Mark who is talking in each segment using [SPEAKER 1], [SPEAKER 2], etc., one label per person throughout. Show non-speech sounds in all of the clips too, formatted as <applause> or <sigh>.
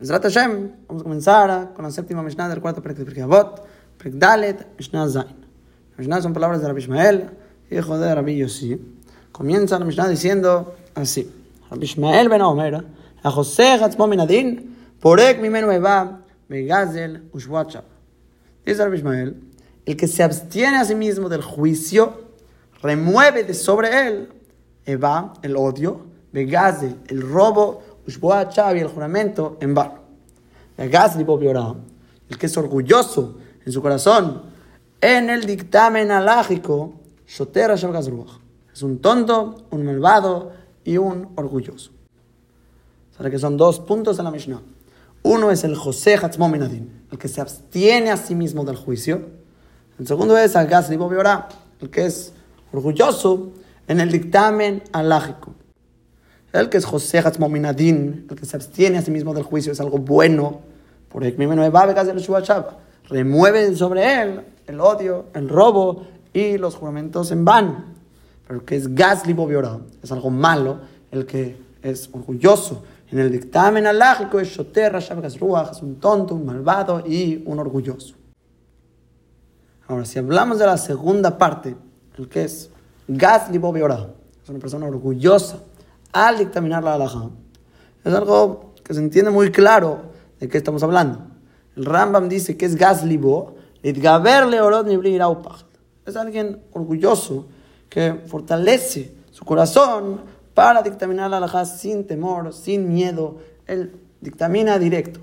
[SPEAKER 1] Zrat Hashem, vamos a comenzar con la séptima Mishnah del cuarto Perek de Avot, Perek Dalet, Mishnah Zain. Mishnah son palabras de Rabbi Ishmael, hijo de Rabbi Yossi. Comienza la Mishnah diciendo así. Rabbi Ishmael ben Omer, a José Hatzmo Minadin, Porek Mimenu Eva, Begazel, Ushwachab. Dice Rabbi Ishmael, el que se abstiene a sí mismo del juicio, remueve de sobre él Eva, el odio, Begazel, el robo, Ushboa el juramento en vano. El que es orgulloso en su corazón, en el dictamen alágico, Es un tonto, un malvado y un orgulloso. ¿Sabe que son dos puntos en la Mishnah? Uno es el José Hatzmo Minadin, el que se abstiene a sí mismo del juicio. El segundo es al Gas el que es orgulloso en el dictamen alágico. El que es José Hatzmominadin, el que se abstiene a sí mismo del juicio, es algo bueno. Por el remueve sobre él el odio, el robo y los juramentos en vano. Pero el que es Gasli es algo malo, el que es orgulloso. En el dictamen alágico es Shoter es un tonto, un malvado y un orgulloso. Ahora, si hablamos de la segunda parte, el que es Gasli es una persona orgullosa al dictaminar la halajá. Es algo que se entiende muy claro de qué estamos hablando. El Rambam dice que es gaslibo, es alguien orgulloso que fortalece su corazón para dictaminar la halajá sin temor, sin miedo. Él dictamina directo.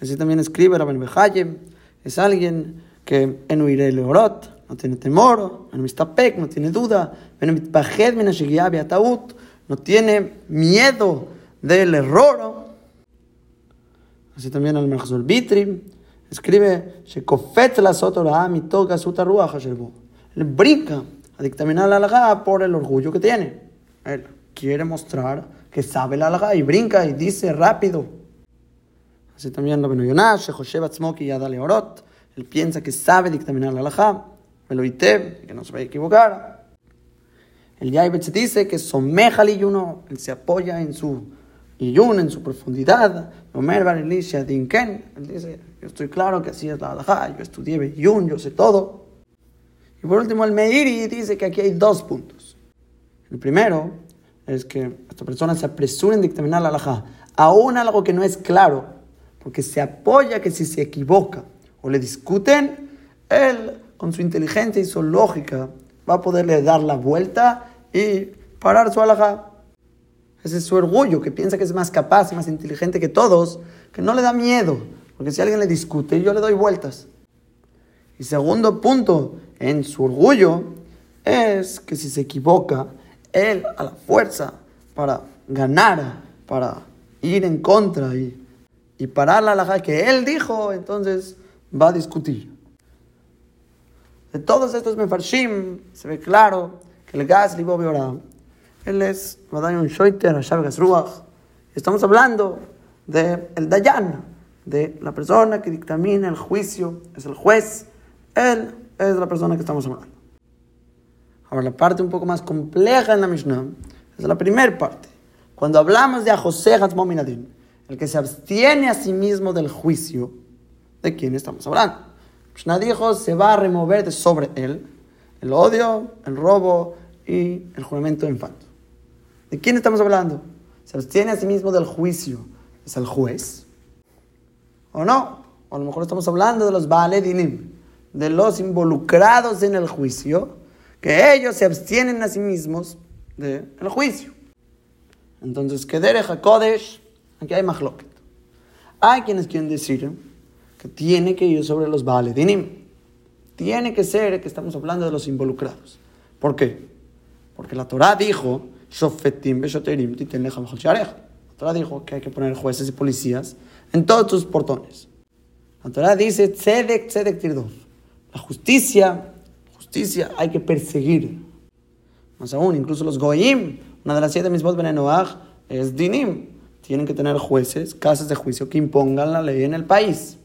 [SPEAKER 1] Así también escribe Rabban Behayem, es alguien que en Uire Leorot no tiene temor, en Mistapek no tiene duda, en Mitpajed Ataut no tiene miedo del error. Así también el Mechzor Bitri escribe, Él brinca a dictaminar la alga por el orgullo que tiene. Él quiere mostrar que sabe la alga y brinca y dice rápido. Así también lo Yonash, Orot. Él piensa que sabe dictaminar la alga, que no se va a equivocar. El Yaibet dice que someja al Iyuno, él se apoya en su Iyun, en su profundidad. Omer Bar Elisha Dinken, él dice, yo estoy claro que así es la halajá, yo estudié Iyun, yo sé todo. Y por último, el Meiri dice que aquí hay dos puntos. El primero es que esta persona se apresura en dictaminar la halajá, aún algo que no es claro, porque se apoya que si se equivoca o le discuten, él, con su inteligencia y su lógica, va a poderle dar la vuelta y parar su alhaja. Ese es su orgullo, que piensa que es más capaz más inteligente que todos, que no le da miedo, porque si alguien le discute, yo le doy vueltas. Y segundo punto, en su orgullo, es que si se equivoca, él a la fuerza para ganar, para ir en contra y, y parar la alhaja que él dijo, entonces va a discutir. De todos estos mefarshim se ve claro que el gas libo él es shoiter. Estamos hablando del el dayan, de la persona que dictamina el juicio, es el juez. Él es la persona que estamos hablando. Ahora, la parte un poco más compleja en la Mishnah es la primera parte. Cuando hablamos de José Hatzmominadin, el que se abstiene a sí mismo del juicio, ¿de quién estamos hablando? Mishnah dijo, se va a remover de sobre él el odio, el robo y el juramento de infanto. ¿De quién estamos hablando? ¿Se abstiene a sí mismo del juicio? ¿Es el juez? ¿O no? O a lo mejor estamos hablando de los Dinim, de los involucrados en el juicio, que ellos se abstienen a sí mismos del juicio. Entonces, que derecha Kodesh, aquí hay mahloket. Hay quienes quieren decir que tiene que ir sobre los Dinim. Tiene que ser que estamos hablando de los involucrados. ¿Por qué? Porque la Torah dijo, la Torah dijo que hay que poner jueces y policías en todos tus portones. La Torah dice, tzedek, tzedek tirdov. La justicia, justicia hay que perseguir. Más aún, incluso los goyim, una de las siete misbot benenoach es dinim. Tienen que tener jueces, casas de juicio que impongan la ley en el país.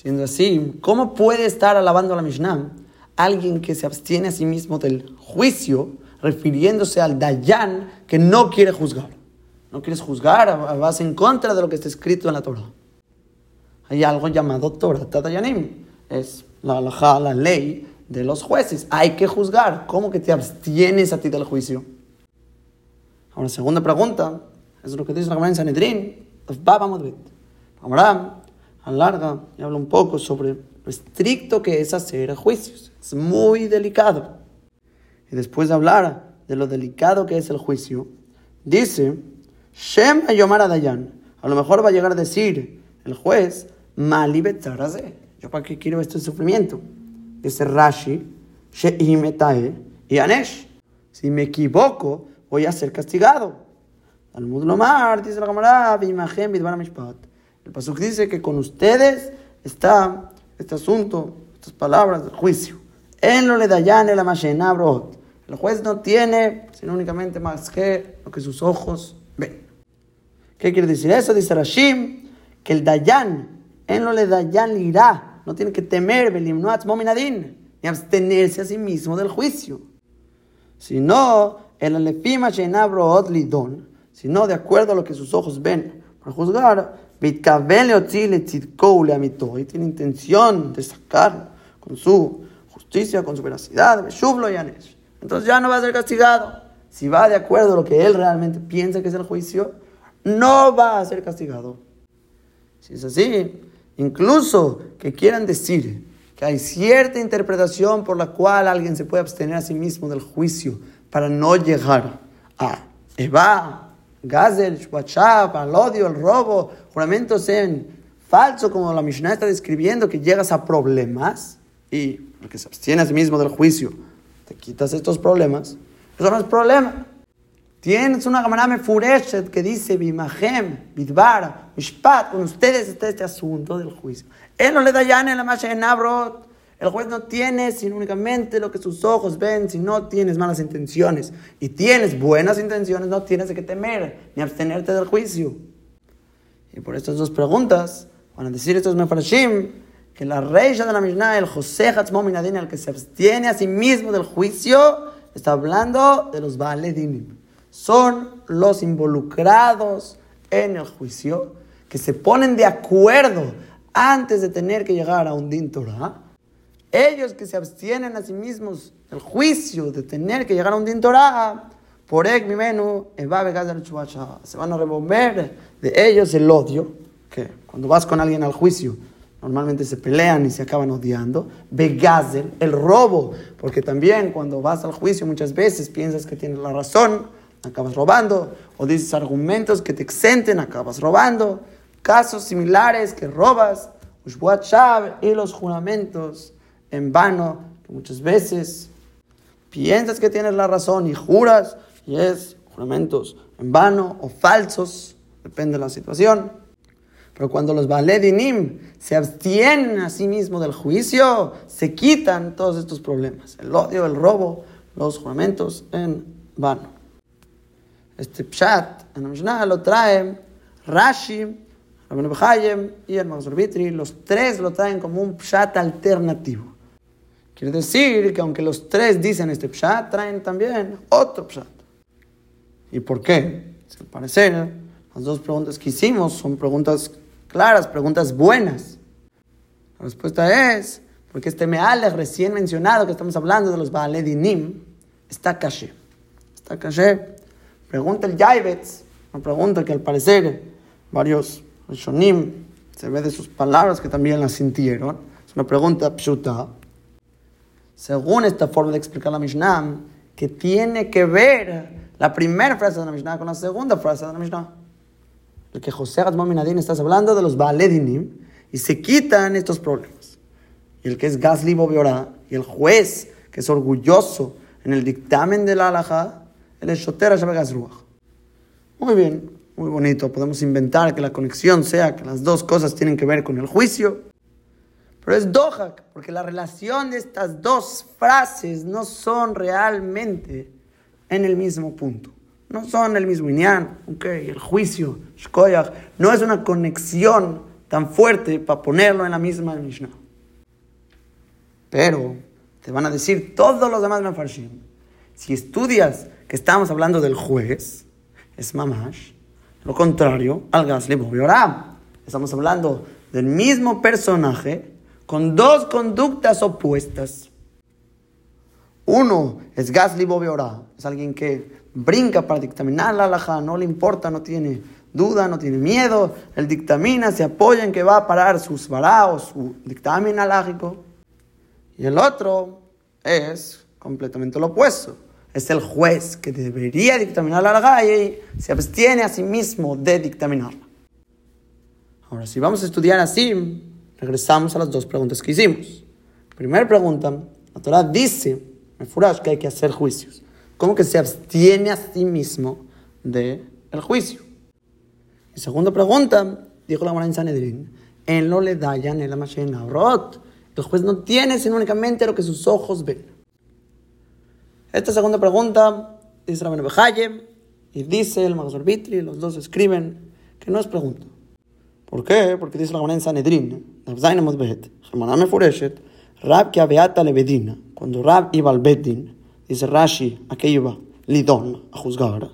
[SPEAKER 1] Siendo así, ¿cómo puede estar alabando a la Mishnah alguien que se abstiene a sí mismo del juicio, refiriéndose al Dayan que no quiere juzgar? no quieres juzgar, vas en contra de lo que está escrito en la Torah. Hay algo llamado Torah Tadayanim, es la la ley de los jueces. Hay que juzgar. ¿Cómo que te abstienes a ti del juicio? Ahora, segunda pregunta, es lo que dice la en Sanedrín, Baba Madrid. Alarga y habla un poco sobre lo estricto que es hacer juicios. Es muy delicado. Y después de hablar de lo delicado que es el juicio, dice, Shem Yomar Dayan. A lo mejor va a llegar a decir el juez, Mali Yo para qué quiero este sufrimiento. Dice Rashi, Sheimetae y Anesh. Si me equivoco, voy a ser castigado. Talmud Lomar, dice la camarada, El Pasuk dice que con ustedes está este asunto, estas palabras del juicio. En lo le dayan el El juez no tiene sino únicamente más que lo que sus ojos ven. ¿Qué quiere decir eso? Dice Rashim, que el dayan, en lo le dayan irá, no tiene que temer, mominadin, ni abstenerse a sí mismo del juicio. Sino, el alefima lidon, sino de acuerdo a lo que sus ojos ven para juzgar, y tiene intención de sacar con su justicia, con su veracidad, entonces ya no va a ser castigado. Si va de acuerdo a lo que él realmente piensa que es el juicio, no va a ser castigado. Si es así, incluso que quieran decir que hay cierta interpretación por la cual alguien se puede abstener a sí mismo del juicio para no llegar a Eva, Gazel, WhatsApp, al odio, el robo, juramentos en falso, como la Mishnah está describiendo, que llegas a problemas y porque se abstiene a sí mismo del juicio, te quitas estos problemas, eso no es problema. Tienes una gamarame fureshet que dice Bimahem, Bidbar, Mishpat, con ustedes está este asunto del juicio. Él no le da ya en la masha en. El juez no tiene sino únicamente lo que sus ojos ven, si no tienes malas intenciones y tienes buenas intenciones, no tienes de qué temer ni abstenerte del juicio. Y por estas dos preguntas, van a decir estos mefarshim, que la reina de la Mishnah, el José Hatzmominadin, el que se abstiene a sí mismo del juicio, está hablando de los Baledinim. Son los involucrados en el juicio que se ponen de acuerdo antes de tener que llegar a un Din Torah ellos que se abstienen a sí mismos del juicio de tener que llegar a un din Torah, por mi menú, se van a remover de ellos el odio, que cuando vas con alguien al juicio, normalmente se pelean y se acaban odiando. Begazel, el robo, porque también cuando vas al juicio muchas veces piensas que tienes la razón, acabas robando, o dices argumentos que te exenten, acabas robando. Casos similares que robas, y los juramentos en vano, que muchas veces piensas que tienes la razón y juras, y es juramentos en vano o falsos, depende de la situación. Pero cuando los Baledinim se abstienen a sí mismos del juicio, se quitan todos estos problemas. El odio, el robo, los juramentos en vano. Este pshat en lo trae Rashi, Rabbi Bechayem y el Mazor Los tres lo traen como un pshat alternativo. Quiere decir que aunque los tres dicen este pshat, traen también otro pshat. ¿Y por qué? Al parecer, las dos preguntas que hicimos son preguntas claras, preguntas buenas. La respuesta es, porque este Mealech recién mencionado, que estamos hablando de los Baaledinim, está caché. Está caché. Pregunta el Yaibetz, una pregunta que al parecer varios Shonim se ve de sus palabras que también la sintieron. Es una pregunta pshuta según esta forma de explicar la Mishnah, que tiene que ver la primera frase de la Mishnah con la segunda frase de la Mishnah. El que José Minadin estás hablando de los Baledinim y se quitan estos problemas. Y el que es Gazli Bobiorá y el juez que es orgulloso en el dictamen de la halajá, el es Shoter Muy bien, muy bonito. Podemos inventar que la conexión sea que las dos cosas tienen que ver con el juicio pero es dohak, porque la relación de estas dos frases no son realmente en el mismo punto. No son el mismo inyan, okay, el juicio, shkoyach, no es una conexión tan fuerte para ponerlo en la misma Mishnah. Pero te van a decir todos los demás mefarshim. Si estudias que estamos hablando del juez, es mamash, Lo contrario al Gasli Bobiorá. Estamos hablando del mismo personaje con dos conductas opuestas. Uno es Gasli Bobiorá, es alguien que brinca para dictaminar la alhaja, no le importa, no tiene duda, no tiene miedo, él dictamina, se apoya en que va a parar sus varaos, su dictamen alágico. Y el otro es completamente lo opuesto. Es el juez que debería dictaminar la alhaja y se abstiene a sí mismo de dictaminarla. Ahora, si vamos a estudiar así, regresamos a las dos preguntas que hicimos. Primera pregunta, la Torah dice, me furas que hay que hacer juicios. ¿Cómo que se abstiene a sí mismo del el juicio? Y segunda pregunta, dijo la en Sanedrín, en lo le dayan en rot. El juez no tiene sino únicamente lo que sus ojos ven. Esta segunda pregunta dice Rabenu Bejaye y dice el Magazor Vitri, los dos escriben que no es pregunta. ¿Por qué? Porque dice la en Sanedrín, Rab que abeata levedina, cuando Rab iba al Bedin, dice Rashi, a qué iba, Lidón, a juzgar.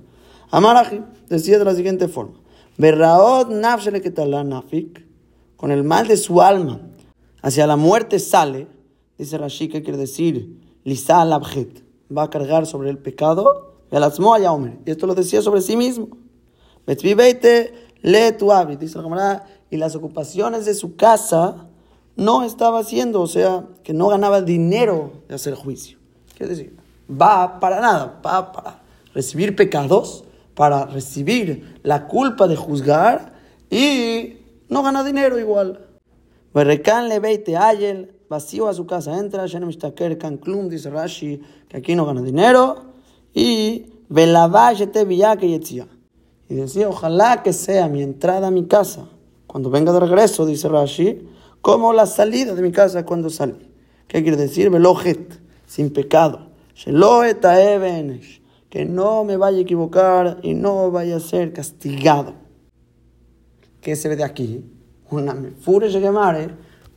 [SPEAKER 1] Amaraji decía de la siguiente forma: Berraot nafshele nafik, con el mal de su alma hacia la muerte sale, dice Rashi, que quiere decir, Lisa abjet, va a cargar sobre el pecado, y esto lo decía sobre sí mismo. Le tu dice la camarada, y las ocupaciones de su casa no estaba haciendo, o sea, que no ganaba dinero de hacer juicio. Quiere decir, va para nada, va para recibir pecados, para recibir la culpa de juzgar y no gana dinero igual. Berrekan le veite ayel, vacío a su casa entra, Shenem Klum, dice Rashi, que aquí no gana dinero, y Velavayete que Y decía, ojalá que sea mi entrada a mi casa, cuando venga de regreso, dice Rashi, como la salida de mi casa cuando salí. ¿Qué quiere decir? Velojet, sin pecado que no me vaya a equivocar y no vaya a ser castigado. ¿Qué se ve de aquí? Una furia de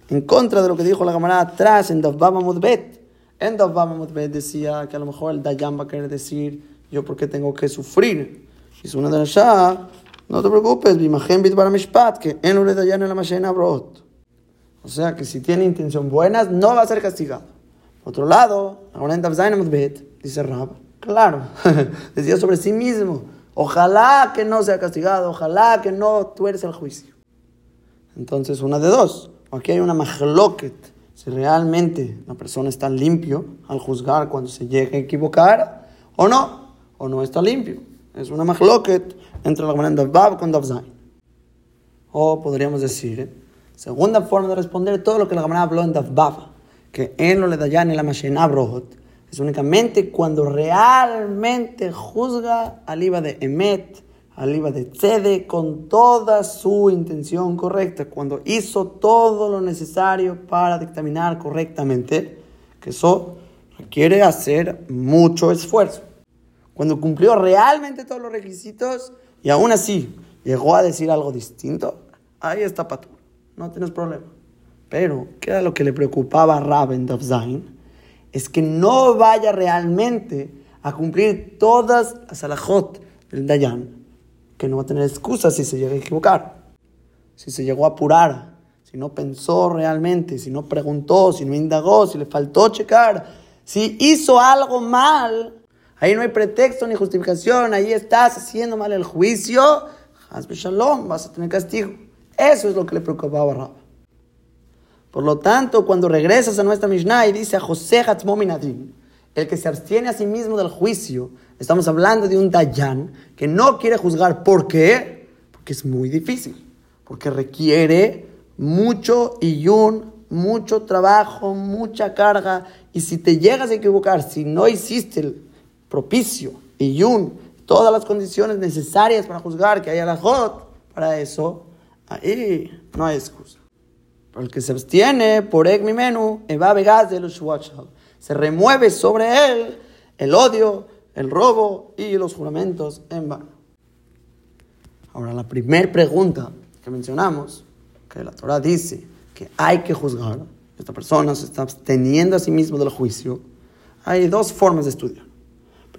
[SPEAKER 1] en contra de lo que dijo la camarada atrás en Dovbama Mudbet. En Dovbama Mudbet decía que a lo mejor el Dayan va a querer decir yo porque tengo que sufrir. Y una de las no te preocupes, que en la. O sea que si tiene intención buenas, no va a ser castigado. Otro lado, ahora en dice Rab, claro, <laughs> decía sobre sí mismo, ojalá que no sea castigado, ojalá que no tuerce el juicio. Entonces, una de dos, aquí hay una majloquet, si realmente la persona está limpio al juzgar cuando se llegue a equivocar, o no, o no está limpio. Es una majloquet entre la de Bab con Davzain. O podríamos decir, segunda forma de responder todo lo que la Gemara habló en Davbab que en lo le da en la machina brot, es únicamente cuando realmente juzga al IVA de Emet, al IVA de Tzede, con toda su intención correcta, cuando hizo todo lo necesario para dictaminar correctamente, que eso requiere hacer mucho esfuerzo. Cuando cumplió realmente todos los requisitos y aún así llegó a decir algo distinto, ahí está Patur, no tienes problema. Pero, ¿qué era lo que le preocupaba a Raben Zain? Es que no vaya realmente a cumplir todas las alajot del Dayan, que no va a tener excusas si se llega a equivocar, si se llegó a apurar, si no pensó realmente, si no preguntó, si no indagó, si le faltó checar, si hizo algo mal. Ahí no hay pretexto ni justificación, ahí estás haciendo mal el juicio, Shalom, vas a tener castigo. Eso es lo que le preocupaba a Rab. Por lo tanto, cuando regresas a nuestra Mishnah y dice a José Hatzmominadim, el que se abstiene a sí mismo del juicio, estamos hablando de un Dayan que no quiere juzgar. ¿Por qué? Porque es muy difícil. Porque requiere mucho iyun, mucho trabajo, mucha carga. Y si te llegas a equivocar, si no hiciste propicio, iyun, todas las condiciones necesarias para juzgar, que haya la jot, para eso, ahí no hay excusa el que se abstiene por mi menú, se remueve sobre él el odio, el robo y los juramentos en vano. Ahora, la primera pregunta que mencionamos, que la Torah dice que hay que juzgar, esta persona se está absteniendo a sí mismo del juicio, hay dos formas de estudiar.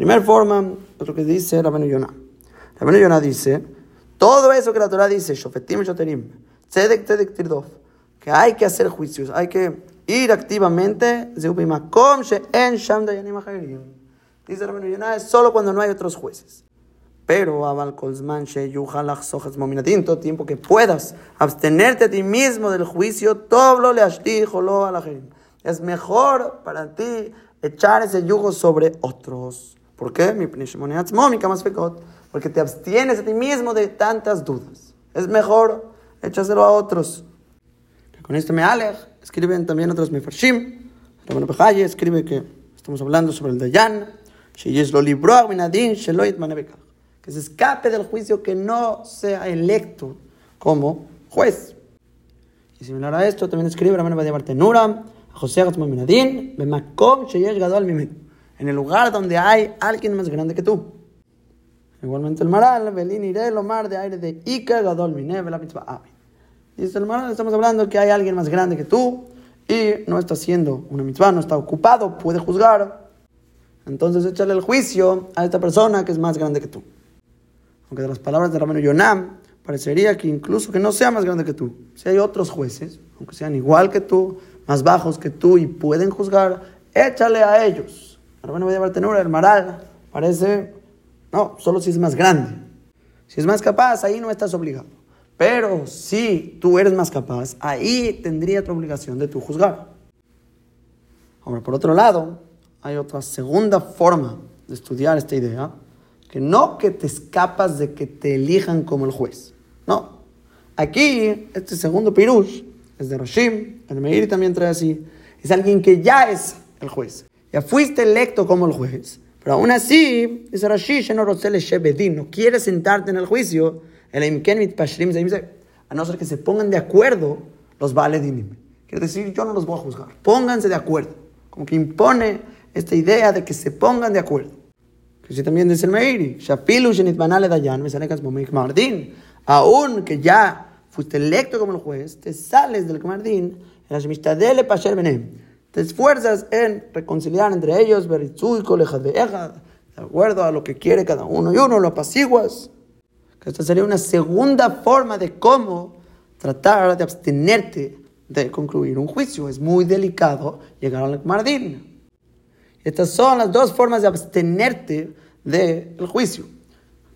[SPEAKER 1] Primera forma es lo que dice Rabenu Yonah. Rabenu Yonah dice, todo eso que la Torah dice, Shofetim Shoterim, Tzedek Tzedek Tirdov, que hay que hacer juicios, hay que ir activamente, dice la Yonah, es solo cuando no hay otros jueces. Pero, Abal Kolzman, todo tiempo que puedas abstenerte a ti mismo del juicio, todo le lo a la gente. Es mejor para ti echar ese yugo sobre otros. ¿Por qué? Porque te abstienes a ti mismo de tantas dudas. Es mejor echárselo a otros. Con esto me alej, escriben también otros mefarshim. Ramón Pejaye escribe que estamos hablando sobre el Dayan. Que se escape del juicio, que no sea electo como juez. Y similar a esto, también escribe Ramón Badia Bartenura, José Gatzmaminadin, Bemakom Sheyesh Gadol Mimenu en el lugar donde hay alguien más grande que tú. Igualmente el Maral, Belín Iré, Lomar de aire de Ika, Gadol, Mineve, la mitzvah Dice el Maral, estamos hablando que hay alguien más grande que tú y no está haciendo una mitzvah, no está ocupado, puede juzgar. Entonces échale el juicio a esta persona que es más grande que tú. Aunque de las palabras de Ramiro Yonam, parecería que incluso que no sea más grande que tú. Si hay otros jueces, aunque sean igual que tú, más bajos que tú y pueden juzgar, échale a ellos Ahora voy a tener el maral parece, no, solo si es más grande. Si es más capaz, ahí no estás obligado. Pero si tú eres más capaz, ahí tendría tu obligación de tu juzgar. Ahora, por otro lado, hay otra segunda forma de estudiar esta idea, que no que te escapas de que te elijan como el juez. No. Aquí, este segundo pirush es de Rashim, el Meir también trae así, es alguien que ya es el juez. Ya fuiste electo como el juez. Pero aún así, dice Rashi, no quiere sentarte en el juicio, a no ser que se pongan de acuerdo los valedinim. Quiere decir, yo no los voy a juzgar. Pónganse de acuerdo. Como que impone esta idea de que se pongan de acuerdo. Que si también dice el Meiri, aún que ya fuiste electo como el juez, te sales del Kamardín, en la Shemishtadele Pasher Benem te esfuerzas en reconciliar entre ellos, de acuerdo a lo que quiere cada uno y uno, lo apaciguas. Esta sería una segunda forma de cómo tratar de abstenerte de concluir un juicio. Es muy delicado llegar al mardín. Estas son las dos formas de abstenerte del juicio.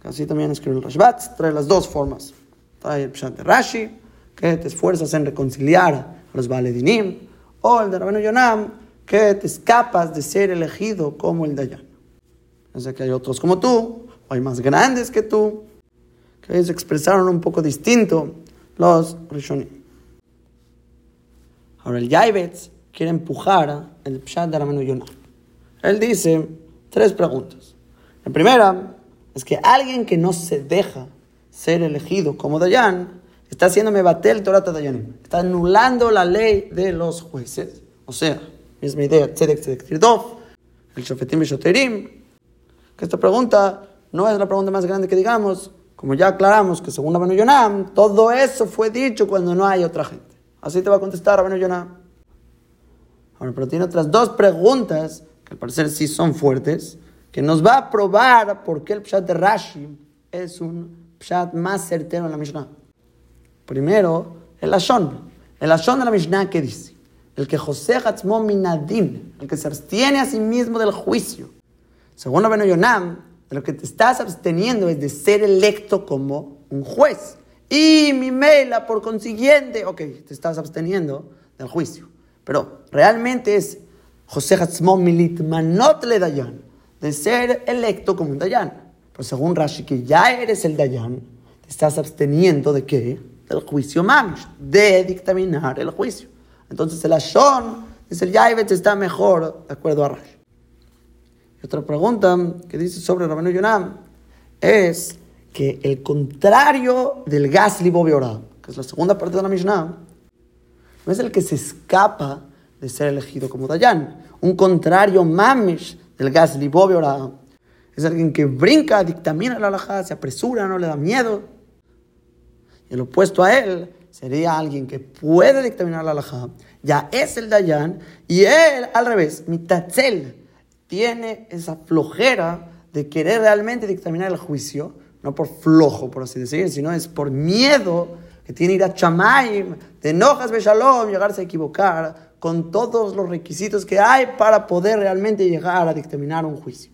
[SPEAKER 1] Así también escribe el Rashbat, trae las dos formas. Trae el Pshat de Rashi, que te esfuerzas en reconciliar a los Valedinim, o el de Rabino Yonam, que te escapas de ser elegido como el Dayan. O sea que hay otros como tú, o hay más grandes que tú, que ellos expresaron un poco distinto los Rishonim. Ahora el Yaibetz quiere empujar el Pshat de Rabino Yonam. Él dice tres preguntas. La primera es que alguien que no se deja ser elegido como Dayan, está haciendo Mebatel Torah Dayanim. Está anulando la ley de los jueces. O sea, misma idea, Tzedek Tzedek Tirdov, el Shofetim Shoterim. Que esta pregunta no es la pregunta más grande que digamos. Como ya aclaramos que según Rabenu Yonam, todo eso fue dicho cuando no hay otra gente. Así te va a contestar Rabenu Yonam. Ahora, pero tiene otras dos preguntas que al parecer sí son fuertes, que nos va a probar por qué el Pshat de Rashi es un Pshat más certero en la Mishnah. Primero, el Ashon. El Ashon de la Mishnah que dice, el que José Hatzmo Minadin, el que se abstiene a sí mismo del juicio. Según la Yonam, de lo que te estás absteniendo es de ser electo como un juez. Y mi mela, por consiguiente, ok, te estás absteniendo del juicio. Pero realmente es José Hatzmo Militmanot le Dayan, de ser electo como un Dayan. Pero según Rashi, que ya eres el Dayan, te estás absteniendo de qué? Del juicio mamish, de dictaminar el juicio. Entonces el Ashon, dice el Yaibet, está mejor de acuerdo a Rash. Y otra pregunta que dice sobre Rabenu Yonam es que el contrario del gas libobiorá, que es la segunda parte de la Mishnah, no es el que se escapa de ser elegido como Dayan. Un contrario mamish del gas libobiorá es alguien que brinca, dictamina la alajá, se apresura, no le da miedo el opuesto a él sería alguien que puede dictaminar la halajá, ya es el Dayan, y él, al revés, mitatzel, tiene esa flojera de querer realmente dictaminar el juicio, no por flojo, por así decir, sino es por miedo que tiene ir a Chamaim, de enojas Beshalom, llegarse a equivocar con todos los requisitos que hay para poder realmente llegar a dictaminar un juicio.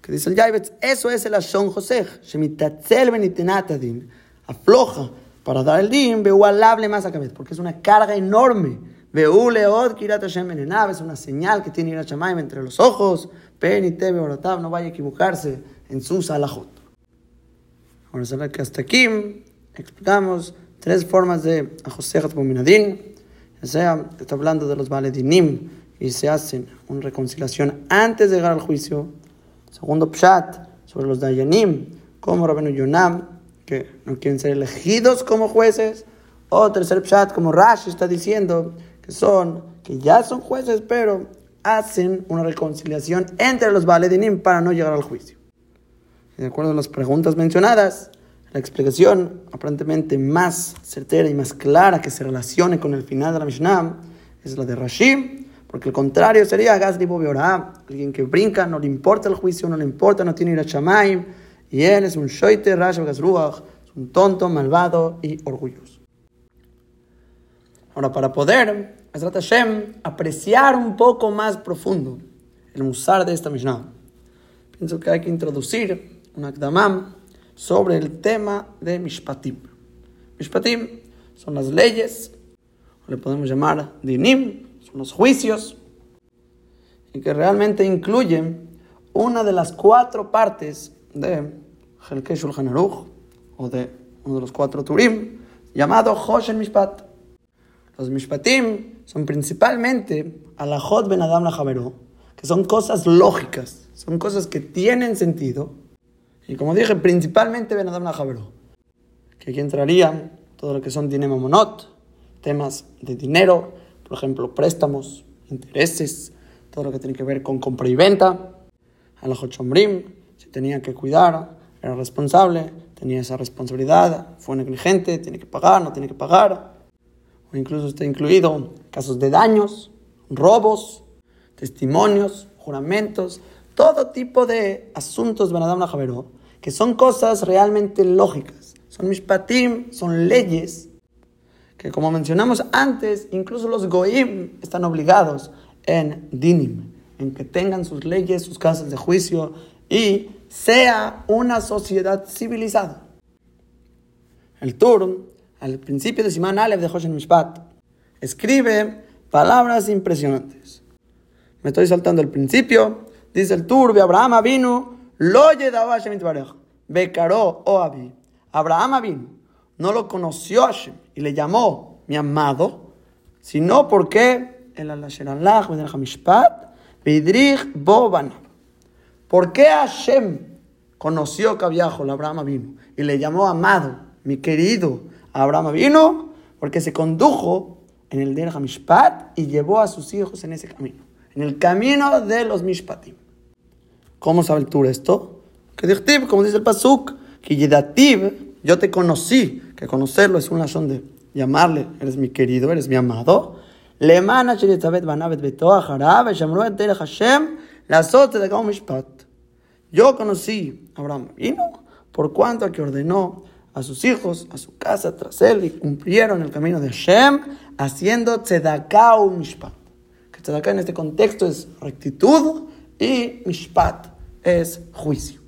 [SPEAKER 1] Que dice el Yaibetz, eso es el Ashon José, Shemitatzel Benitenatadin, afloja para dar el din, veo alable más a cabeza, porque es una carga enorme. Veu leod kirat Hashem es una señal que tiene ir a Chamaim entre los ojos, pen y tebe no vaya a equivocarse en sus alajot. Ahora saber que hasta aquí explicamos tres formas de Ajosegat Bominadin, ya sea, está hablando de los Valedinim y se hacen una reconciliación antes de llegar al juicio. Segundo Pshat, sobre los Dayanim, como Rabenu Yonam, no quieren ser elegidos como jueces. O tercer Pshat, como Rashi está diciendo, que son, que ya son jueces, pero hacen una reconciliación entre los Valedinim para no llegar al juicio. de acuerdo a las preguntas mencionadas, la explicación aparentemente más certera y más clara que se relacione con el final de la Mishnah es la de Rashi, porque el contrario sería Gazli Beorah, alguien que brinca, no le importa el juicio, no le importa, no tiene ir a Shamaim, y él es un Shoite Rash Gazruach, es un tonto, malvado y orgulloso. Ahora, para poder, Azrat Hashem, apreciar un poco más profundo el musar de esta Mishnah, pienso que hay que introducir un Akdamam sobre el tema de Mishpatim. Mishpatim son las leyes, o le podemos llamar Dinim, son los juicios, y que realmente incluyen una de las cuatro partes de Helke Shulchan Aruch, o de uno de los cuatro Turim, llamado Hoshen Mishpat. Los Mishpatim son principalmente Alajot Ben Adam Javero, que son cosas lógicas, son cosas que tienen sentido, y como dije, principalmente Ben Adam que aquí entraría todo lo que son dinero monot, temas de dinero, por ejemplo, préstamos, intereses, todo lo que tiene que ver con compra y venta. A la Chombrim se tenía que cuidar, era responsable, tenía esa responsabilidad, fue negligente, tiene que pagar, no tiene que pagar. O incluso está incluido casos de daños, robos, testimonios, juramentos, todo tipo de asuntos Benadam Javeró, que son cosas realmente lógicas. Son mishpatim, son leyes, que como mencionamos antes, incluso los goim están obligados en dinim, en que tengan sus leyes, sus casas de juicio y sea una sociedad civilizada. El Tur, al principio de Simán Aleph de Hoshen Mishpat, escribe palabras impresionantes. Me estoy saltando el principio, Dice el Tur, Abraham vino, lo llevaba Hashem Becaró o Abi. Abraham vino, no lo conoció y le llamó mi amado, sino porque el Alasheranlach, el Hamishpat, Vidrich Boban. ¿Por qué Hashem conoció que había Abraham vino y le llamó amado, mi querido Abraham vino? Porque se condujo en el Der Hamishpat y llevó a sus hijos en ese camino, en el camino de los Mishpatim. ¿Cómo sabe Tur esto? Que Dichtiv, como dice el Pasuk, que Yedativ, yo te conocí, que conocerlo es una razón de llamarle, eres mi querido, eres mi amado. Lemana Banavet Hashem, la sote de Mishpat. Yo conocí a Abraham vino por cuanto que ordenó a sus hijos, a su casa tras él, y cumplieron el camino de Hashem, haciendo Tzedakah Mishpat. Que Tzedakah en este contexto es rectitud y Mishpat es juicio.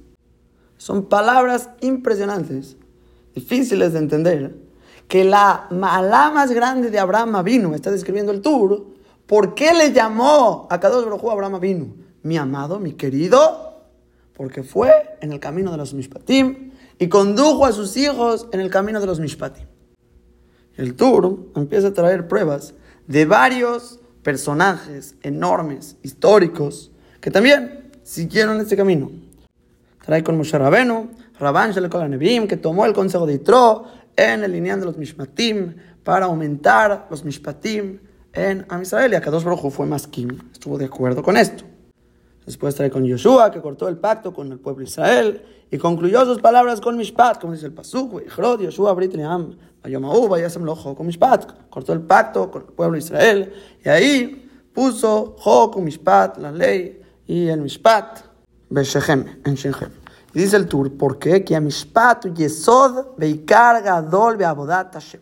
[SPEAKER 1] Son palabras impresionantes, difíciles de entender, que la mala más grande de Abraham vino, está describiendo el tour, ¿por qué le llamó a Kadosh Baruj Abraham vino? Mi amado, mi querido, porque fue en el camino de los Mishpatim y condujo a sus hijos en el camino de los Mishpatim. El tour empieza a traer pruebas de varios personajes enormes, históricos, que también siguieron este camino. Trae con Moshe Rabenu, Rabban Nebim, que tomó el consejo de Itro en el lineal de los Mishpatim para aumentar los Mishpatim en Am Israel. Y dos Baruj fue más Kim, estuvo de acuerdo con esto. Después trae con Yoshua, que cortó el pacto con el pueblo de Israel y concluyó sus palabras con Mishpat, como dice el Pasuk, Ichrod, Yoshua, Brit Leam, Bayomahu, Bayasem Lojo, con Mishpat. Cortó el pacto con el pueblo de Israel y ahí puso Jo con Mishpat, la ley, y el Mishpat, Beshechem, en Shechem. Y dice el Tur, ¿por qué? Que Amishpat Yesod Veikar Gadol Beabodat Hashem.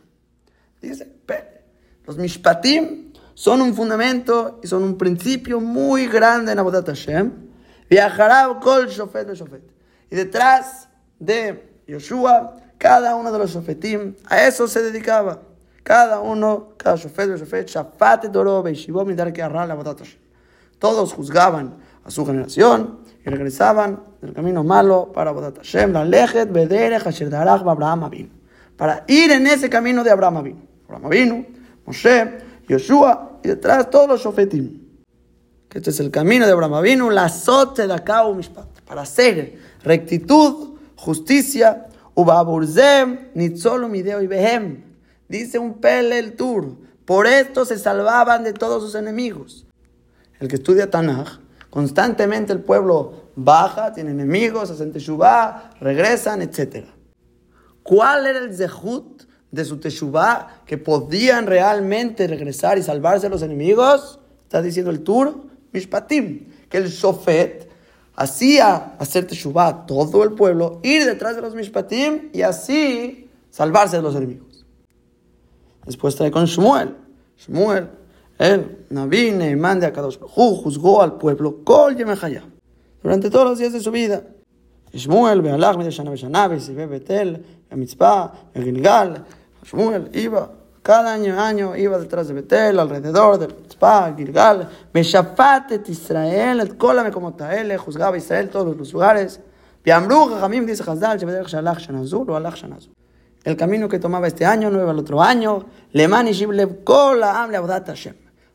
[SPEAKER 1] Dice, los Mishpatim son un fundamento y son un principio muy grande en Abodat Hashem. Viajará Kol Shofet Shofet. Y detrás de Yoshua, cada uno de los Shofetim, a eso se dedicaba. Cada uno, cada Shofet Shofet, Shafat Doro Beishivó Midar Kearra Abodat Hashem. Todos juzgaban a su generación y regresaban del camino malo para Bodat Hashem, la Lejet, Bederech, Asher Darach, Abraham Avinu. Para ir en ese camino de Abraham Avinu. Abraham Avinu, Moshe, Yoshua y detrás todos los Shofetim. Este es el camino de Abraham Avinu, la Sote de Mishpat. Para hacer rectitud, justicia, Ubaburzem, Nitzolu Mideo y Behem. Dice un Pele el Tur. Por esto se salvaban de todos sus enemigos. El que estudia Tanaj Constantemente el pueblo baja, tiene enemigos, hacen teshuvah, regresan, etc. ¿Cuál era el zehut de su teshuvah que podían realmente regresar y salvarse los enemigos? Está diciendo el Tur, Mishpatim, que el Shofet hacía hacer teshuvah a todo el pueblo, ir detrás de los Mishpatim y así salvarse de los enemigos. Después trae con Shmuel. Shmuel él, Naví, Neemán de Akadosh juzgó al pueblo Kol durante todos los días de su vida. Shmuel, Bealach, Gilgal. Shmuel iba, cada año, año iba detrás de Betel, alrededor de Mitzpah, Gilgal. Meshafat et Israel, et Kolame como Taele, juzgaba Israel todos los lugares. Piamru, Jamim dice Shalach Shanazur, o Alach Shanazur el camino que tomaba este año, no iba el otro año.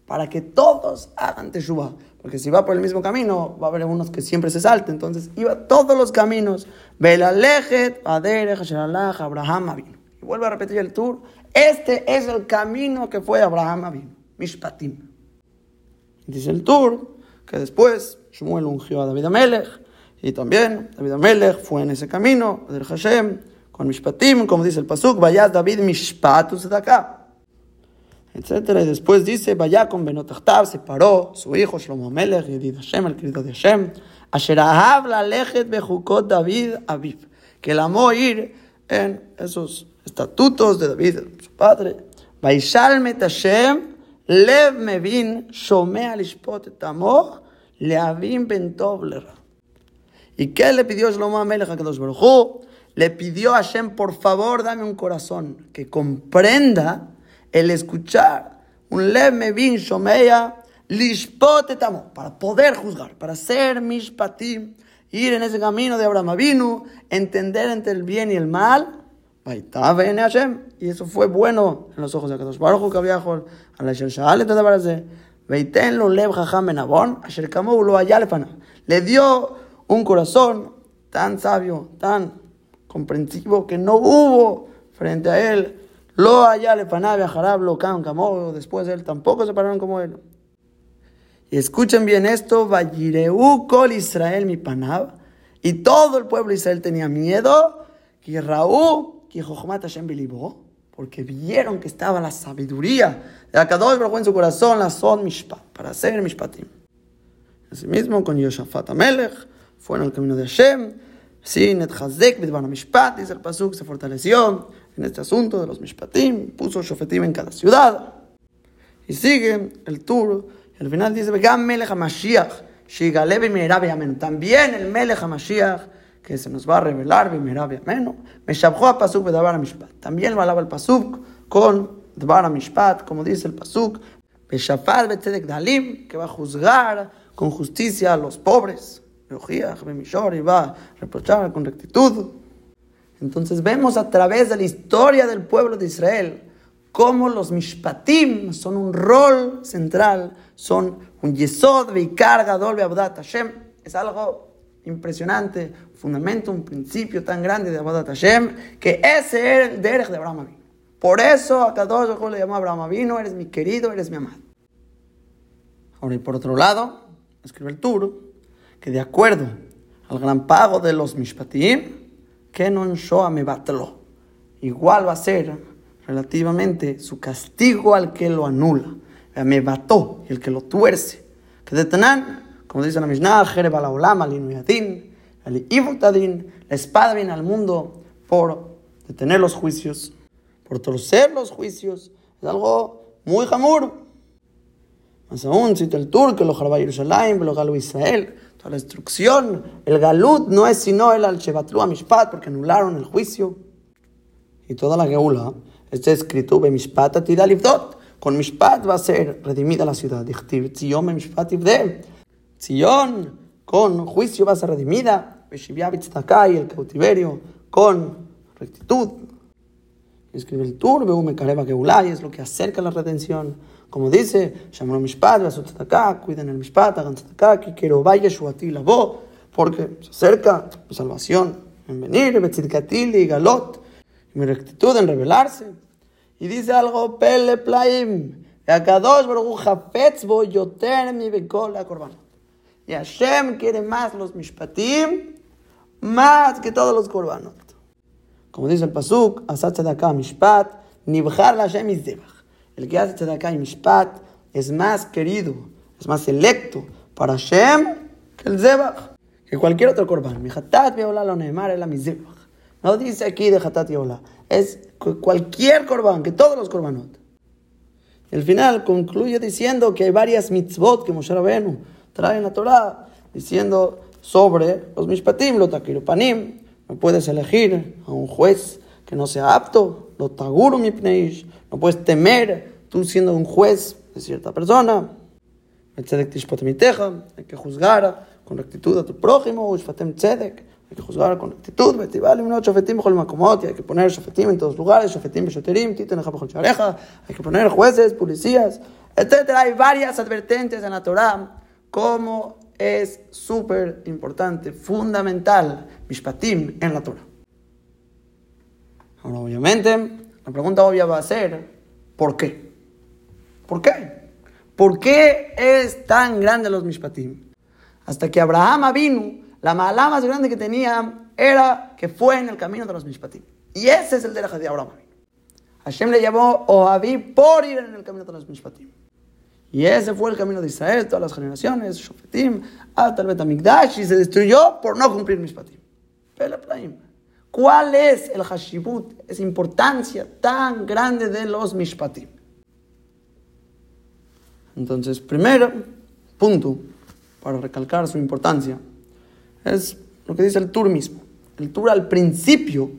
[SPEAKER 1] Para que todos hagan teshuva. Porque si va por el mismo camino, va a haber unos que siempre se salten. Entonces, iba todos los caminos. Belalejet, Aderech, Sheralach, Abraham Avinu. Y vuelve a repetir el tour. Este es el camino que fue Abraham Avinu. Mishpatim. Dice el tour que después Shmuel ungió a David Amelech. Y también David Amelech fue en ese camino, del Hashem, con Mishpatim, como dice el Pasuk, vaya David Mishpatus de acá etc. Y después dice, vaya con Benotachtav, se paró su hijo Shlomo Melech, y Hashem, el querido de Hashem, Asher la lechet bejukot David Aviv, que él amó ir en esos estatutos de David, su padre. Vaishal met Hashem, lev mevin, shomea lishpot et amor, leavim ben tov ¿Y qué le pidió Shlomo Melech a Kadosh Baruch Le pidió a Hashem, por favor, dame un corazón que comprenda el escuchar un leve bin shomeya lishpotetamo, para poder juzgar, para ser mishpatim, ir en ese camino de Abraham Avinu, entender entre el bien y el mal, y eso fue bueno en los ojos de Akadosh Baruch que había a la Shal lo lo Le dio un corazón tan sabio, tan comprensivo, que no hubo frente a él lo allá le panabia jarablo can como después de él tampoco se pararon como él. Y escuchen bien esto, Vayireu kol Israel mi panab. Y todo el pueblo de Israel tenía miedo. Que Raúl, que Jochmat Hashem bilibó. Porque vieron que estaba la sabiduría de Akadosh Baruj en su corazón, la son mishpat, para hacer mishpatim. Asimismo, con Yoshafat Amelech, fueron el camino de Hashem. Sí, Net Hazek, Mishpat, dice el Pasuk, se fortaleció en este asunto de los Mishpatim, puso Shofetim en cada ciudad. Y sigue el tour, y al final dice, Begam Melech HaMashiach, Shigalev. También el Melech HaMashiach, que se nos va a revelar. También lo alaba el Pasuk con Dvar Mishpat, como dice el Pasuk, que va a juzgar con justicia a los pobres. Y va a reprochar con rectitud. Entonces vemos a través de la historia del pueblo de Israel cómo los mishpatim son un rol central, son un yesod, veikar, gadol, be'abodat Hashem. Es algo impresionante, fundamento, un principio tan grande de Abadat Hashem, que ese era el derech de Abraham Avinu. Por eso a Kadosh le llamó Abraham Avinu, eres mi querido, eres mi amado. Ahora, y por otro lado, escribe el Tur, que de acuerdo al gran pago de los mishpatim, que no Shoah me batló. Igual va a ser relativamente su castigo al que lo anula. Me bató, el que lo tuerce. Que de Tanán, como dice la Mishnah, Jereb la Olama, Linuyatin, el Ibutadin, la espada viene al mundo por detener los juicios, por torcer los juicios. Es algo muy jamur. Más aún, cita el turco, lo Jarba Yerushalayim, lo Galo Israel, toda la destrucción. El Galut no es sino el Al-Shebatlu Mishpat, porque anularon el juicio. Y toda la Geula está escrito, Be Mishpat Atidalivdot. Con Mishpat va a ser redimida la ciudad. Dichtiv, Tzion Mishpat Ibde. Tzion, con juicio va a ser redimida. Y el cautiverio, con rectitud. Escribe el Tur, Beume Kareba Geulay, es lo que acerca la redención. Como dice, Shamro Mishpat, acá, cuiden el Mishpat, hagan tzedakah, que quiero vaya Shuati la voz, porque se acerca la salvación en venir, Betzidkatil y Galot, mi rectitud en revelarse. Y dice algo, Pele Plaim, Hafetz bo yoter mi bekol la korbanot. Y Hashem quiere más los Mishpatim, más que todos los korbanot. Como dice el Pasuk, Asat Tzedakah Mishpat, Nibjar la. El que hace Tzedakah y Mishpat es más querido, es más selecto para Hashem que el Zebach, que cualquier otro korban. Mi Hatat Viola lo Neymar el. No dice aquí de Hatat Viola, es cualquier korban, que todos los korbanot. El final concluye diciendo que hay varias mitzvot que Moshe Rabenu trae en la Torah, diciendo sobre los mishpatim, los takirupanim, no puedes elegir a un juez que no sea apto, lo taguru mipneish, no puedes temer tú siendo un juez de cierta persona. Hay que juzgar con rectitud a tu prójimo, hay que juzgar con rectitud, hay que poner shofetim en todos lugares, shofetim beshoterim, hay que poner jueces, policías, etc. Hay varias advertencias en la Torah, como es súper importante, fundamental, Mishpatim en la Torah. Ahora, obviamente, la pregunta obvia va a ser, ¿por qué? ¿Por qué? ¿Por qué es tan grande los Mishpatim? Hasta que Abraham vino, la mala más grande que tenía era que fue en el camino de los Mishpatim. Y ese es el de la de Abraham. Hashem le llamó Oaví por ir en el camino de los Mishpatim. Y ese fue el camino de Israel, todas las generaciones, Shofetim, hasta el Betamigdash, y se destruyó por no cumplir mis patim. ¿Cuál es el hashibut, esa importancia tan grande de los mishpatim? Entonces, primero punto para recalcar su importancia es lo que dice el Tur mismo. El Tur al principio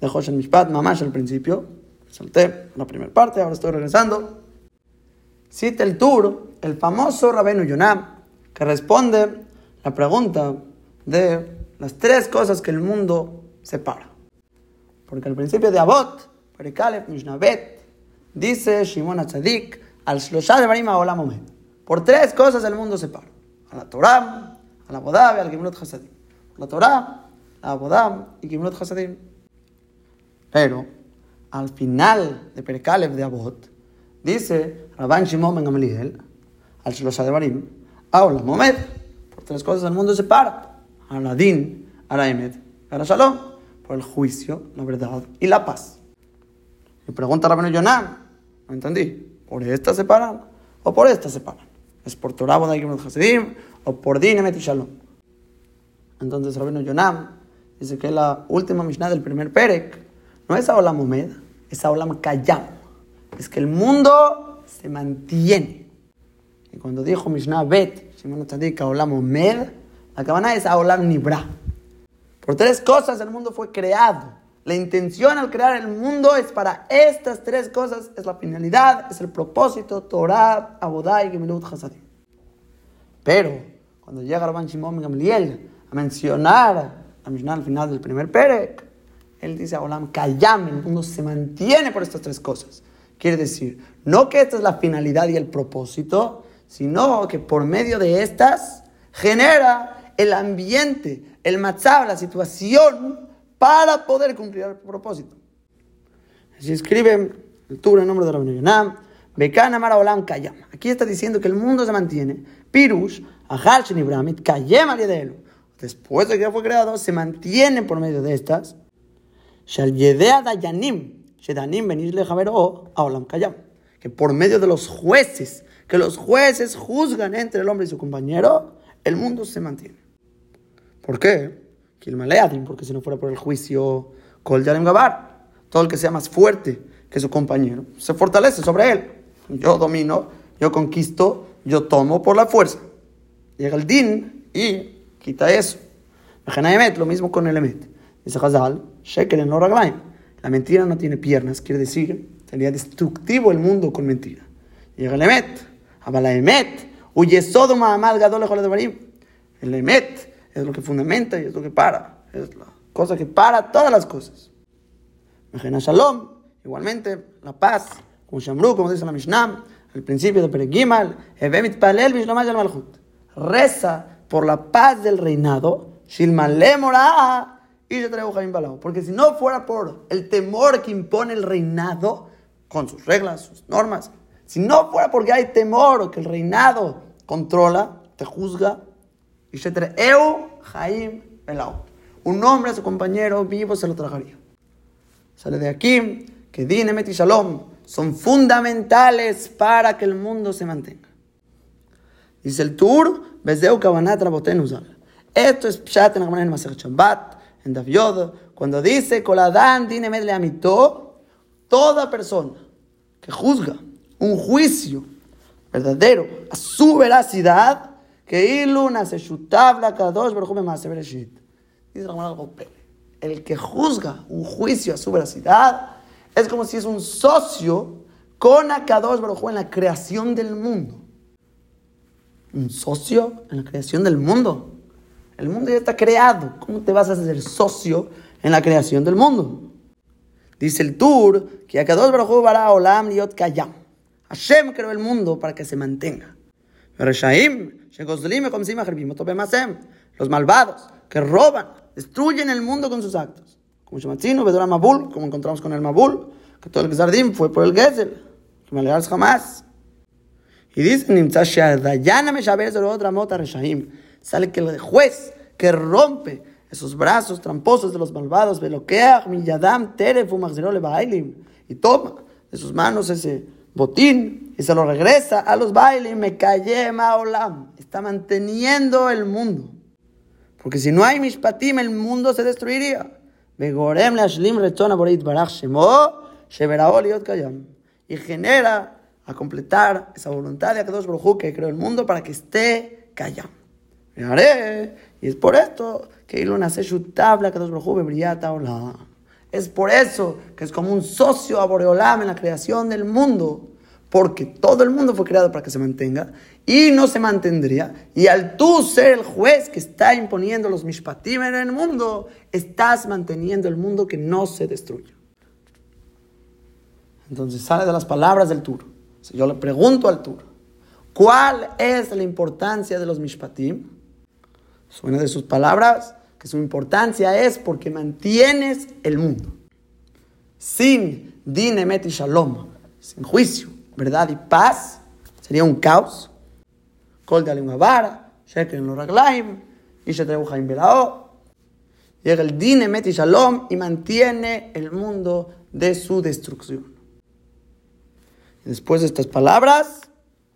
[SPEAKER 1] de Hoshen Mishpat, Mamash al principio, salté la primera parte, ahora estoy regresando cita el Tur, el famoso Rabenu Yonam, que responde la pregunta de las tres cosas que el mundo separa. Porque al principio de Abot, Perikalef, Mishnabet, dice Shimon Atzadik, al Shloshah de Barima Por tres cosas el mundo separa. A la Torah, a la Bodab y al Gimlot Hasadim. la Torah, la Bodab y Gimlot Hasadim. Pero, al final de Perikalef de Abot, Dice Rabban Shimon Ben Gamaliel, al Shlosa de Barim, Aula Momed, por tres cosas el mundo se para, a la Din, a la Emet, a la Shalom, por el juicio, la verdad y la paz. Y pregunta Rabban Yonah, no entendí, ¿por esta se paran o por esta se paran? ¿Es por Torah, Boda y Hasidim o por Din, Emet y Shalom? Entonces Rabban Yonah dice que la última Mishnah del primer Perek no es Aolam Momed, es Aolam Kayam es que el mundo se mantiene. Y cuando dijo Mishnah Bet, Shimon Tzadik, Olam Omer, la cabana es Olam Nibra. Por tres cosas el mundo fue creado. La intención al crear el mundo es para estas tres cosas, es la finalidad, es el propósito, Torah, Abodai, y Gemilut Hasadim. Pero, cuando llega Rabban Shimon Gamliel a mencionar la Mishnah al final del primer Perek, él dice a Olam Kayam, el mundo se mantiene por estas tres cosas. Quiere decir, no que esta es la finalidad y el propósito, sino que por medio de estas genera el ambiente, el matzab, la situación para poder cumplir el propósito. Así escribe el tour en nombre de la Yonam, Bekan Amar Olam Kayam. Aquí está diciendo que el mundo se mantiene. Pirush, Ahar Shenibramit, Kayem Aliedelu. Después de que ya fue creado, se mantiene por medio de estas. Shal Yedea Dayanim que por medio de los jueces, que los jueces juzgan entre el hombre y su compañero, el mundo se mantiene. ¿Por qué? Porque si no fuera por el juicio, Gabar, todo el que sea más fuerte que su compañero, se fortalece sobre él. Yo domino, yo conquisto, yo tomo por la fuerza. Llega el din y quita eso. lo mismo con el emet. Dice Hazal, Shekel en La mentira no tiene piernas, quiere decir, sería destructivo el mundo con mentira. Llega el emet, la emet, huye Sodoma, Amal, Gadol, de El emet es lo que fundamenta y es lo que para. Es la cosa que para todas las cosas. Shalom, igualmente, la paz, como Shamru, como dice la Mishnah, al principio de Peregimal, reza por la paz del reinado, y Porque si no fuera por el temor que impone el reinado, con sus reglas, sus normas, si no fuera porque hay temor o que el reinado controla, te juzga, un hombre a su compañero vivo se lo tragaría. Sale de aquí que Dinemet y Shalom son fundamentales para que el mundo se mantenga. Dice el Tur, Bezeu Kavanat Rabotenuzal. Esto es Pshat en la en Shabbat, en cuando dice, Koladán Dinemet le amitó, toda persona que juzga un juicio verdadero a su veracidad, que iluna se pero come más Dice algo El que juzga un juicio a su veracidad es como si es un socio con Akadosh Baruj en la creación del mundo. Un socio en la creación del mundo. El mundo ya está creado. ¿Cómo te vas a hacer socio en la creación del mundo? Dice el Tur que Akadosh Baruj bara olam liot kayam. Hashem creó el mundo para que se mantenga. Los malvados que roban, destruyen el mundo con sus actos. Como Shematzino, Bedora Mabul, como encontramos con el Mabul, que todo el Gzardim fue por el Gezel, que me alegas jamás. Y dice, sale que el juez que rompe esos brazos tramposos de los malvados, y toma de sus manos ese botín y se lo regresa a los bailes. Me callé, Maolam. Está manteniendo el mundo. Porque si no hay mishpatim, el mundo se destruiría. Y genera a completar esa voluntad de Akadosh Baruj que creó el mundo para que esté callado. Y es por esto que Ilun hace su tabla Akadosh Baruj brillata Es por eso que es como un socio a en la creación del mundo porque todo el mundo fue creado para que se mantenga y no se mantendría. Y al tú ser el juez que está imponiendo los mishpatim en el mundo, estás manteniendo el mundo que no se destruya. Entonces sale de las palabras del Tur. Si yo le pregunto al Tur, ¿cuál es la importancia de los mishpatim? Suena de sus palabras que su importancia es porque mantienes el mundo. Sin dinemet y shalom, sin juicio, verdad y paz, sería un caos. Kol de vara, en los raglaim, y Jaim Belao. Llega el Dine Meti Shalom y mantiene el mundo de su destrucción. después de estas palabras,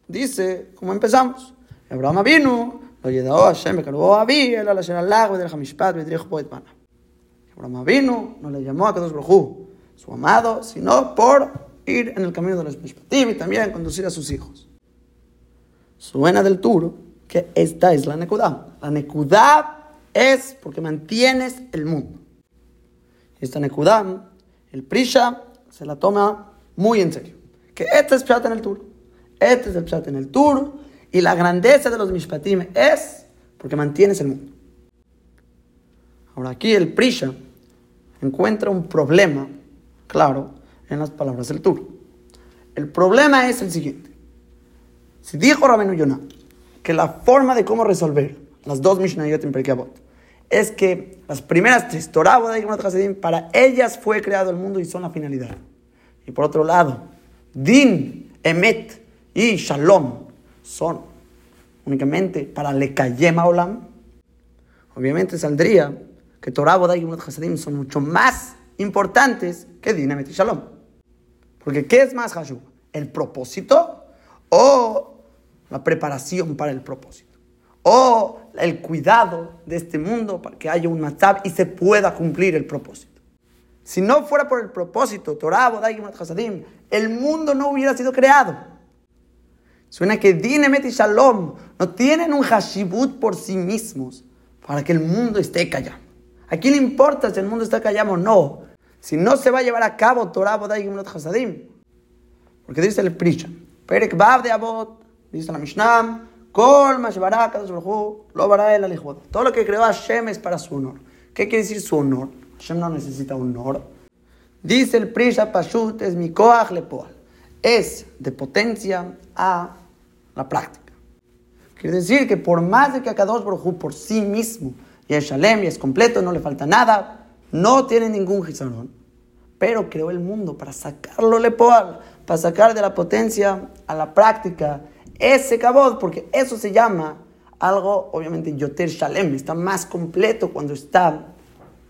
[SPEAKER 1] dice, ¿cómo empezamos? Abraham vino, lo llevó a que lo había, él a la al lago del Hamishpat, Bedrich Poet Pana. Abraham vino, no le llamó a Kadosh Baruj su amado, sino por ir en el camino de los Mishpatim y también conducir a sus hijos. Suena del Turo que esta es la Nekudá. La Nekudá es porque mantienes el mundo. Esta Nekudá, el Prisha, se la toma muy en serio. Que este es Pshat en el Turo. Este es el Pshat en el Turo. Y la grandeza de los Mishpatim es porque mantienes el mundo. Ahora aquí el Prisha encuentra un problema, claro, en las palabras del Tur. El problema es el siguiente. Si dijo Rabenu Yonah que la forma de cómo resolver las dos Mishnayot en Perkei es que las primeras tres, Torah, para ellas fue creado el mundo y son la finalidad. Y por otro lado, Din, Emet y Shalom son únicamente para Lekayem Olam. Obviamente saldría que Torah, y son mucho más importantes que Din, Emet y Shalom. Porque ¿qué es más Hashub? ¿El propósito o la preparación para el propósito? o el cuidado de este mundo para que haya un matzab y se pueda cumplir el propósito. Si no fuera por el propósito, Torah, Bodai Hasadim, el mundo no hubiera sido creado. Suena que Dinemet y Shalom no tienen un hashibut por sí mismos para que el mundo esté callado. ¿A quién le importa si el mundo está callado o no? Si no se va a llevar a cabo Torah, Bodai Hasadim. Porque dice el Prisha, Perek Bav de Abot, dice la Mishnah, Kol lo Todo lo que creó Hashem es para su honor. ¿Qué quiere decir su honor? Hashem no necesita honor. Dice el Prisha Pashut, es mi Koach Lepoal. Es de potencia a la práctica. Quiere decir que por más de que Akadosh Baruj por sí mismo y es Shalem y es completo, no le falta nada, no tiene ningún gizarón, pero creó el mundo para sacarlo Lepoal, para sacar de la potencia a la práctica ese cabot, porque eso se llama algo, obviamente, Yoter Shalem, está más completo cuando está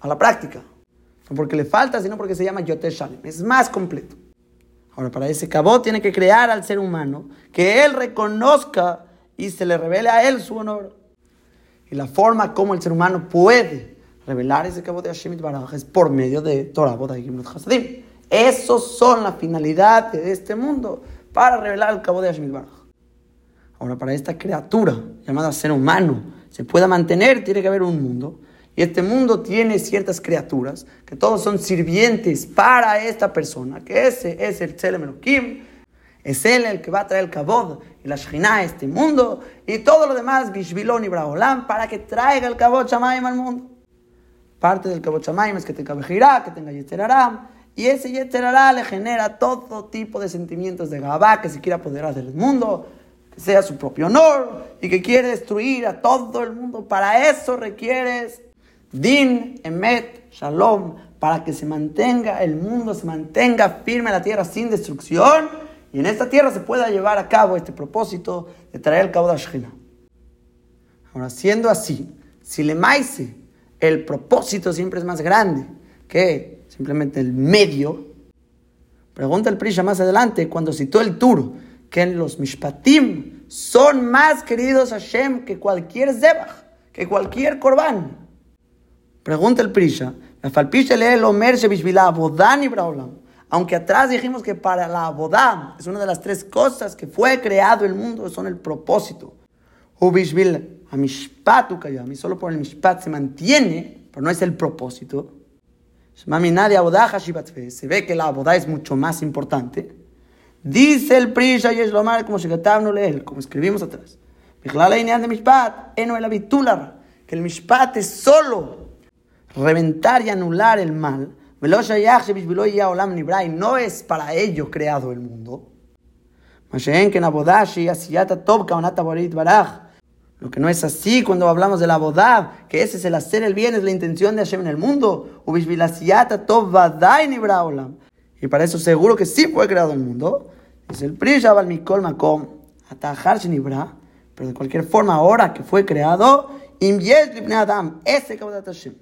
[SPEAKER 1] a la práctica. No porque le falta, sino porque se llama Yoter Shalem, es más completo. Ahora, para ese cabot tiene que crear al ser humano, que él reconozca y se le revele a él su honor. Y la forma como el ser humano puede revelar ese cabot de Hashem Baraj es por medio de Torah, Hasadim. Esos son la finalidad de este mundo, para revelar el cabot de Hashem Baraj. Ahora, para esta criatura llamada ser humano se pueda mantener, tiene que haber un mundo. Y este mundo tiene ciertas criaturas que todos son sirvientes para esta persona, que ese es el Tzelem es él el que va a traer el Kabod y la Shekhinah a este mundo, y todo lo demás, Bishvilon y Braholam, para que traiga el Kabod Shamaim al mundo. Parte del Kabod Shamaim es que tenga Bejirá, que tenga Yetzeraram, y ese Yetzerará le genera todo tipo de sentimientos de Gabá que se quiera apoderar del mundo, que sea su propio honor y que quiere destruir a todo el mundo. Para eso requieres din, emet, shalom, para que se mantenga el mundo, se mantenga firme la tierra sin destrucción y en esta tierra se pueda llevar a cabo este propósito de traer el cabo de Ashkina. Ahora, siendo así, si le maise, el propósito siempre es más grande que simplemente el medio. Pregunta el Prisha más adelante, cuando citó el Turo, que los mishpatim son más queridos a Hashem que cualquier zebach, que cualquier korban. Pregunta el Prisha, aunque atrás dijimos que para la boda es una de las tres cosas que fue creado el mundo, son el propósito. Solo por el mishpat se mantiene, pero no es el propósito. Se ve que la boda es mucho más importante. Dice el Prisha y es lo mal como leer, como escribimos atrás. que el Mishpat es solo reventar y anular el mal. No es para ello creado el mundo. Lo que no es así cuando hablamos de la boda, que ese es el hacer el bien, es la intención de Hashem en el mundo. Y para eso seguro que sí fue creado el mundo. El Makom, Atajar Shenibra, pero de cualquier forma, ahora que fue creado, Adam, ese Hashem,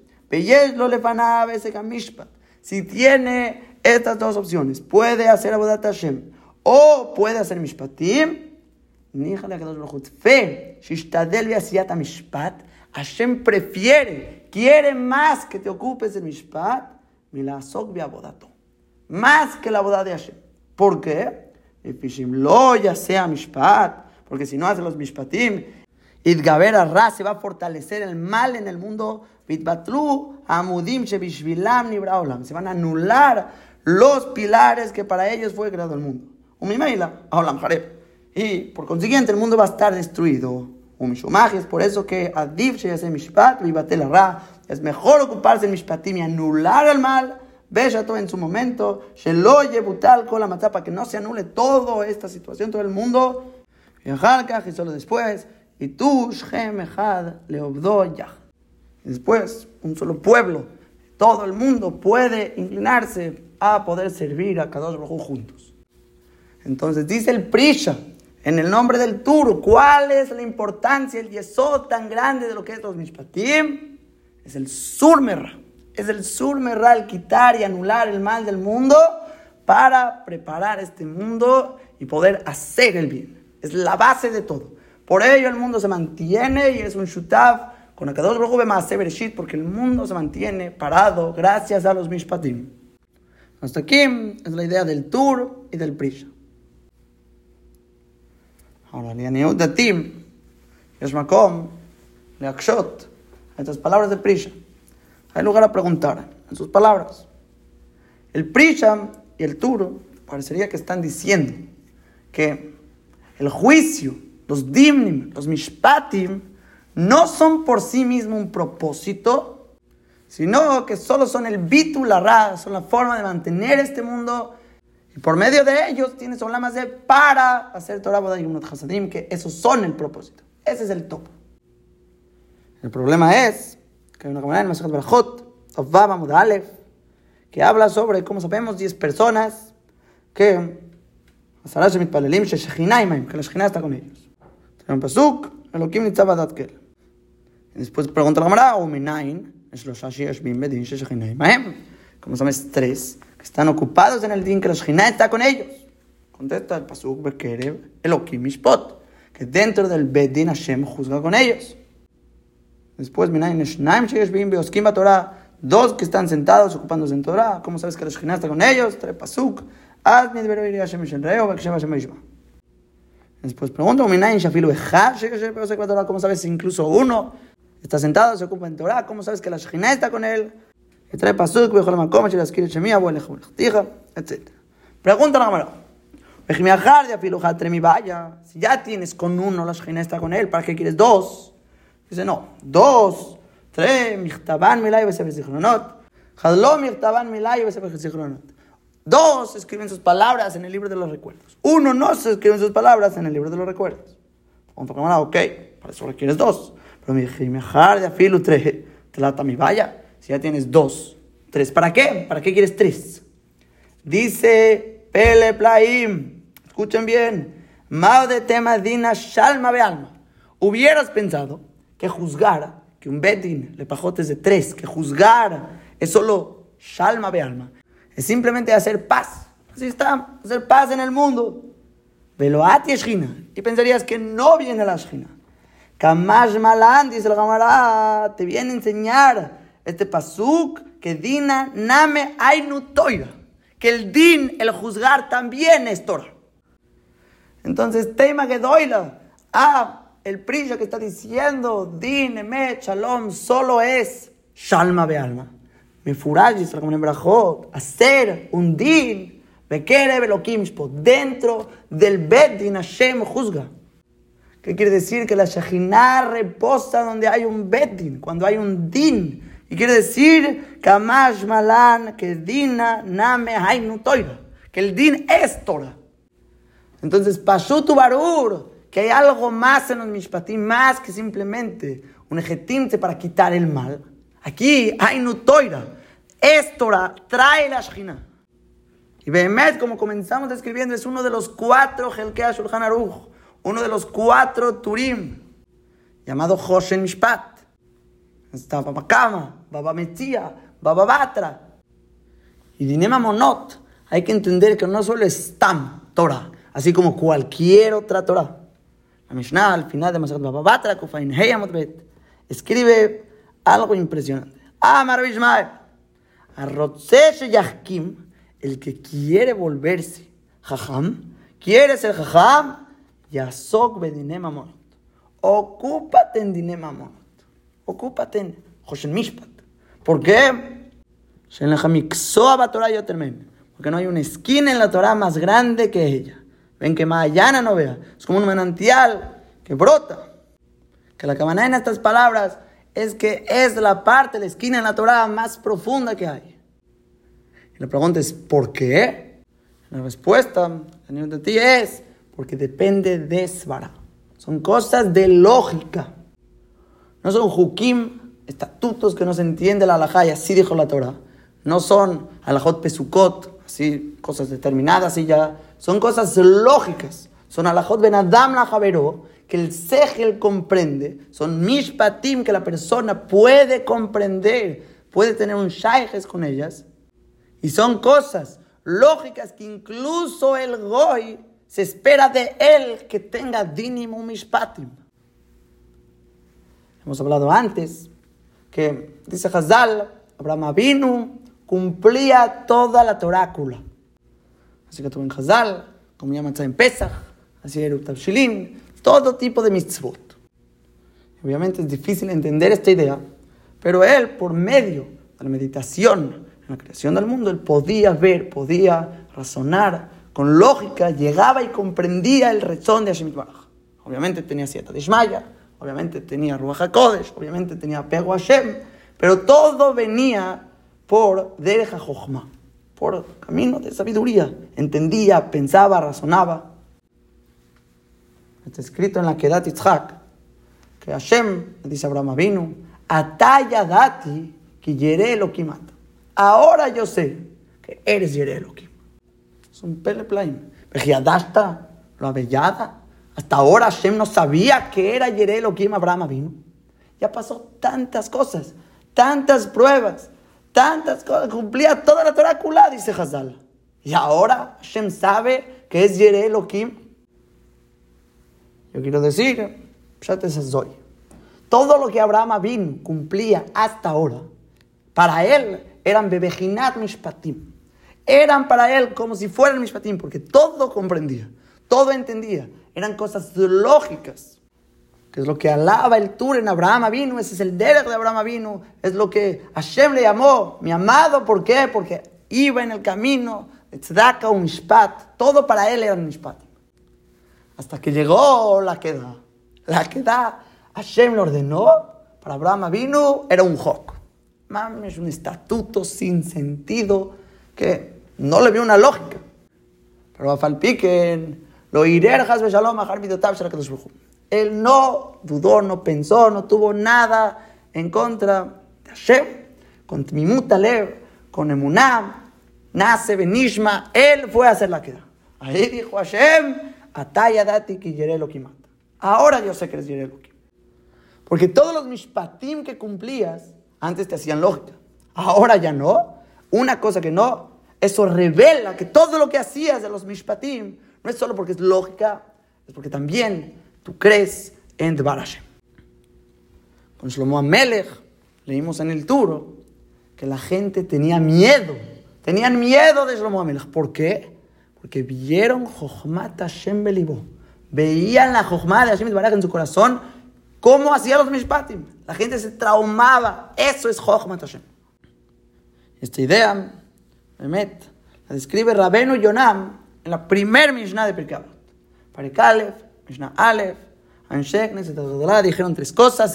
[SPEAKER 1] Si tiene estas dos opciones, puede hacer Abodat Hashem o puede hacer Mishpatim, Fe, Mishpat, Hashem prefiere, quiere más que te ocupes del Mishpat, Milasok Abodato. Más que la boda de Hashem. ¿Por qué? lo ya sea mishpat, porque si no hace los mishpatim, Idgaber Ra se va a fortalecer el mal en el mundo. Amudim Se van a anular los pilares que para ellos fue creado el mundo. Y por consiguiente el mundo va a estar destruido. Es por eso que Adif es mejor ocuparse del Mishpatim y anular el mal todo en su momento, Butal con la para que no se anule toda esta situación, todo el mundo. Y solo después, y tú, Shem Echad, ya. Después, un solo pueblo, todo el mundo puede inclinarse a poder servir a Kadosh Baruj juntos. Entonces dice el Prisha, en el nombre del Turo, ¿cuál es la importancia, el yesod tan grande de lo que es los Mishpatim? Es el Surmerra es el surmeral, quitar y anular el mal del mundo para preparar este mundo y poder hacer el bien. Es la base de todo. Por ello el mundo se mantiene y es un shutav con Akadosh Baruj más Bereshit, porque el mundo se mantiene parado gracias a los Mishpatim. Hasta aquí es la idea del Tur y del Prisha. Ahora, Lianiut de Tim, Yashmakom, Leakshot, estas palabras de Prisha. Hay lugar a preguntar en sus palabras. El Prisha y el Tur parecería que están diciendo que el juicio, los dimnim, los mishpatim, no son por sí mismos un propósito, sino que solo son el bitu, la son la forma de mantener este mundo. Y por medio de ellos tienes más de para hacer Torah Boda y Hasadim, que esos son el propósito. Ese es el top. El problema es que hay una comunidad en Masajat Barajot, Tovaba Mudalef, que habla sobre, como sabemos, 10 personas que que la Shekhinah está con ellos. Tiene un pasuk, Elohim Nitzabadat Kel. Después pregunta la Gemara, o minain, es los Bedin Como sabes, tres que están ocupados en el din que la Shekhinah está con ellos. Contesta el Pasuk Bekerev, Elohim Mishpot, que dentro del Bedin Hashem juzga con ellos. Después, minain, Shnaim Sheyeshbim Beoskim Torah, dos que están sentados ocupándose en Torah. ¿Cómo sabes que la Shekhinah está con ellos? Trae Pasuk. Después pregunta, ¿cómo sabes incluso uno está sentado, se ocupa en Torah, ¿cómo sabes que la Shekhinah está con él? Que trae pasuk, viejo la macoma, si las quiere chemía, bueno, etc. Pregunta la cámara. Si ya tienes con uno, la Shekhinah está con él, ¿para qué quieres dos? Dice, no, dos, tres, michtaban milay, besefer zichronot. Hadlo michtaban milay, besefer zichronot. Dos escriben sus palabras en el libro de los recuerdos. Uno no se escribe sus palabras en el libro de los recuerdos. Punto cámara, ok, para eso requieres dos. Pero mi dejar de afilu trata mi vaya. Si ya tienes dos, tres, ¿para qué? ¿Para qué quieres tres? Dice Pele Plaim, escuchen bien, Mao de tema dina shalma be alma. Hubieras pensado que juzgar, que un bedin le pajotes de tres, que juzgar es solo shalma be alma, es simplemente hacer paz. Así está, hacer paz en el mundo. Veloati Y pensarías que no viene la Shina. Kamash Malan, dice la camarada, te viene a enseñar este pasuk que Dina Name Ainu Toira. Que el Din, el juzgar, también es Torah. Entonces, tema que doila. Ah, el prisha que está diciendo Din, Emet, Shalom, solo es Shalma Bealma. Me furajis, la hacer un Din, Bekere Belokimshpo, dentro del Bet Din Hashem juzga. ¿Qué quiere decir? Que la Shejinah reposa donde hay un Betin, cuando hay un Din. Y quiere decir, Kamash Malan, que Dina Name Hainu Toira. Que el Din es Torah. Entonces, Pashutu Barur, que hay algo más en los Mishpatim, más que simplemente un ejetimte para quitar el mal. Aquí, Hainu Toira, es Torah, trae la Shejinah. Y Behemet, como comenzamos describiendo, es uno de los cuatro Helkea Shulchan Aruch uno de los cuatro Turim, llamado Hoshen Mishpat. Está Baba Baba Metzia, Baba Batra. Y Dinema Monot, hay que entender que no solo es Tam, Torah, así como cualquier otra Torah. La Mishnah, al final de Masad Baba Batra, Kufain Bet, escribe algo impresionante. Amar Bishmael, Arrotzesh Yahkim, el que quiere volverse Jajam, quiere ser Jajam, Yasok bedine mamonot. Ocúpate en dine mamonot. Ocúpate en Joshen Mishpat. ¿Por qué? Porque no hay una esquina en la Torah más grande que ella. Ven que mañana no vea. Es como un manantial que brota. Que la cabana en estas palabras es que es la parte, la esquina en la Torah más profunda que hay. Y la pregunta es, ¿por qué? La respuesta, Señor de ti, es porque depende de Svara. Son cosas de lógica. No son hukim, estatutos que no se entiende la alajá y así dijo la Torah. No son alajot pesukot, así cosas determinadas y ya. Son cosas lógicas. Son alajot ben adam la javero, que el segel comprende. Son mishpatim que la persona puede comprender, puede tener un shayjes con ellas. Y son cosas lógicas que incluso el goy Se espera de él que tenga dinim mishpatim. Hemos hablado antes que, dice Hazal, Abraham Avinu cumplía toda la torácula. Así que tuvo en Hazal, comía matzah en Pesach, hacía Eruv Shilin, todo tipo de mitzvot. Obviamente es difícil entender esta idea, pero él, por medio de la meditación en la creación del mundo, él podía ver, podía razonar con lógica, llegaba y comprendía el rezón de Hashem. Obviamente tenía siete de Ishmaya, obviamente tenía Ruach HaKodesh, obviamente tenía apego a Hashem, pero todo venía por Derech HaJochma, por camino de sabiduría. Entendía, pensaba, razonaba. Está escrito en la Kedat Yitzhak que Hashem, dice Abraham Avinu, Ataya dati que yere Elohim Ahora yo sé que eres Yere Elohim. Un peleplaim. Vejiadasta, lo avellada. Hasta ahora Hashem no sabía que era Yere Elohim Abraham Avinu. Ya pasó tantas cosas, tantas pruebas, tantas cosas. Cumplía toda la torácula, dice Hazal. Y ahora Hashem sabe que es Yere Elohim. Yo quiero decir, todo lo que Abraham vino cumplía hasta ahora, para él eran bebejinat mishpatim. Eran para él como si fueran mishpatim, porque todo comprendía, todo entendía. Eran cosas lógicas, que es lo que alaba el tour en Abraham vino, ese es el derech de Abraham vino, es lo que Hashem le llamó, mi amado, ¿por qué? Porque iba en el camino de tzedaka o mishpat, todo para él era mishpatim. Hasta que llegó la queda la que da Hashem lo ordenó, para Abraham vino, era un hok. Es un estatuto sin sentido que no le vio una lógica. Pero a Falpiken, lo irerjas beshalom Él no dudó, no pensó, no tuvo nada en contra de Hashem, con Tmimutalev, con Emunam, nace Benishma, él fue a hacer la queda. Ahí dijo Hashem, Ataya dati ki lo Ahora yo sé que eres Yerelukim. Porque todos los mishpatim que cumplías, antes te hacían lógica. Ahora ya no. Una cosa que no, eso revela que todo lo que hacías de los mishpatim no es solo porque es lógica, es porque también tú crees en Dvar Hashem. Con Shlomo Amelech leímos en el Turo que la gente tenía miedo. Tenían miedo de Shlomo Amelech. ¿Por qué? Porque vieron Jochmat Hashem Belibó veían la jojma de Hashem Baraj en su corazón, cómo hacía los mishpatim. La gente se traumaba. Eso es jojma Hashem. Esta idea, Memet, la describe Rabenu Yonam en la primer Mishnah de Pirkei Para Kalef, Mishnah Aleph, Anshek, dijeron tres cosas.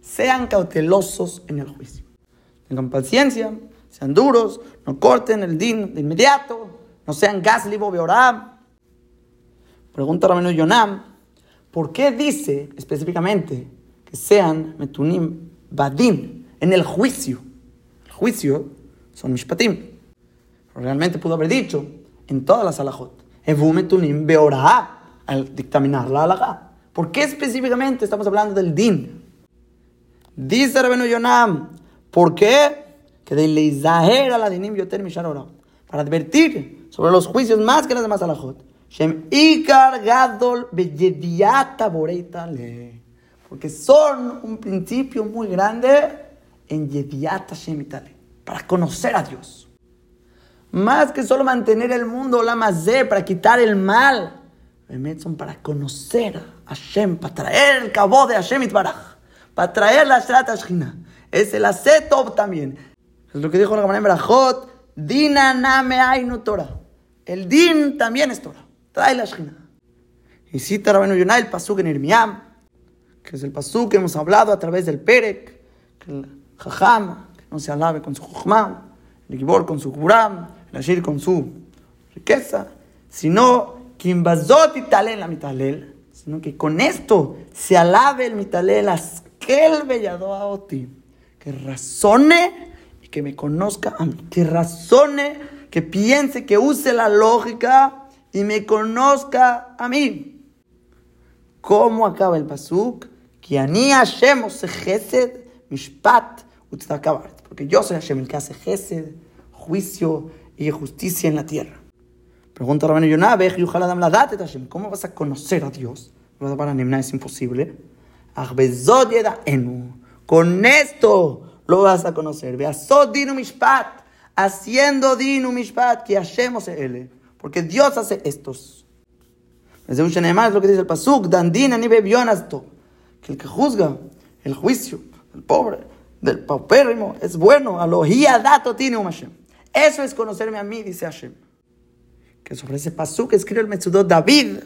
[SPEAKER 1] Sean cautelosos en el juicio. Tengan paciencia, sean duros, no corten el din de inmediato, no sean gaslibo beoram, Pregunta Rabenu Yonam, ¿por qué dice específicamente que sean metunim badin en el juicio? El juicio son mishpatim. Realmente pudo haber dicho en todas las alajot, evu metunim beorah, al dictaminar la alajá. ¿Por qué específicamente estamos hablando del din? Dice Rabenu Yonam, ¿por qué? Que de leizaher a la dinim yoter Para advertir sobre los juicios más que las demás alajot. Porque son un principio muy grande en Yediata Shemitale, para conocer a Dios. Más que solo mantener el mundo, la mazé, para quitar el mal. Son para conocer a Hashem, para traer el cabo de Hashem Baraj, para traer la Shrat Ashkina. Es el Asetov también. Es lo que dijo la Gemara en Barajot, Dina Name Ainu Torah. El Din también es Torah trae la Shina. Y cita Rabenu Yonah el pasuk en Irmiam, que es el pasuk que hemos hablado a través del Perek, que el Jajam, no se alabe con su Jujma, el Gibor con su Kuram, el Ashir con su riqueza, sino que invazot y talel la mitalel, sino que con esto se alabe el mitalel, askel bellado a oti, que razone y que me conozca a mí, que razone, que piense, que use la lógica y me conozca a mí. ¿Cómo acaba el pasuk? Que ani Hashem mishpat, Porque yo soy Hashem el que hace gesed, juicio y justicia en la tierra. Pregunta Rabenu Yonah, "Vej yuchal adam ladat et Hashem." ¿Cómo vas a conocer a Dios? Para Nimna es imposible. Con esto lo vas a conocer. Mishpat. Haciendo dinu mishpat. Que Hashem él. Porque Dios hace estos. Desde un es lo que dice el Pasuk. Dandina ni bebionasto. Que el que juzga el juicio del pobre, del paupérrimo, es bueno. Alohia dato tiene un Hashem. Eso es conocerme a mí, dice Hashem. Que sobre ese pasuk escribe el Metsudot David,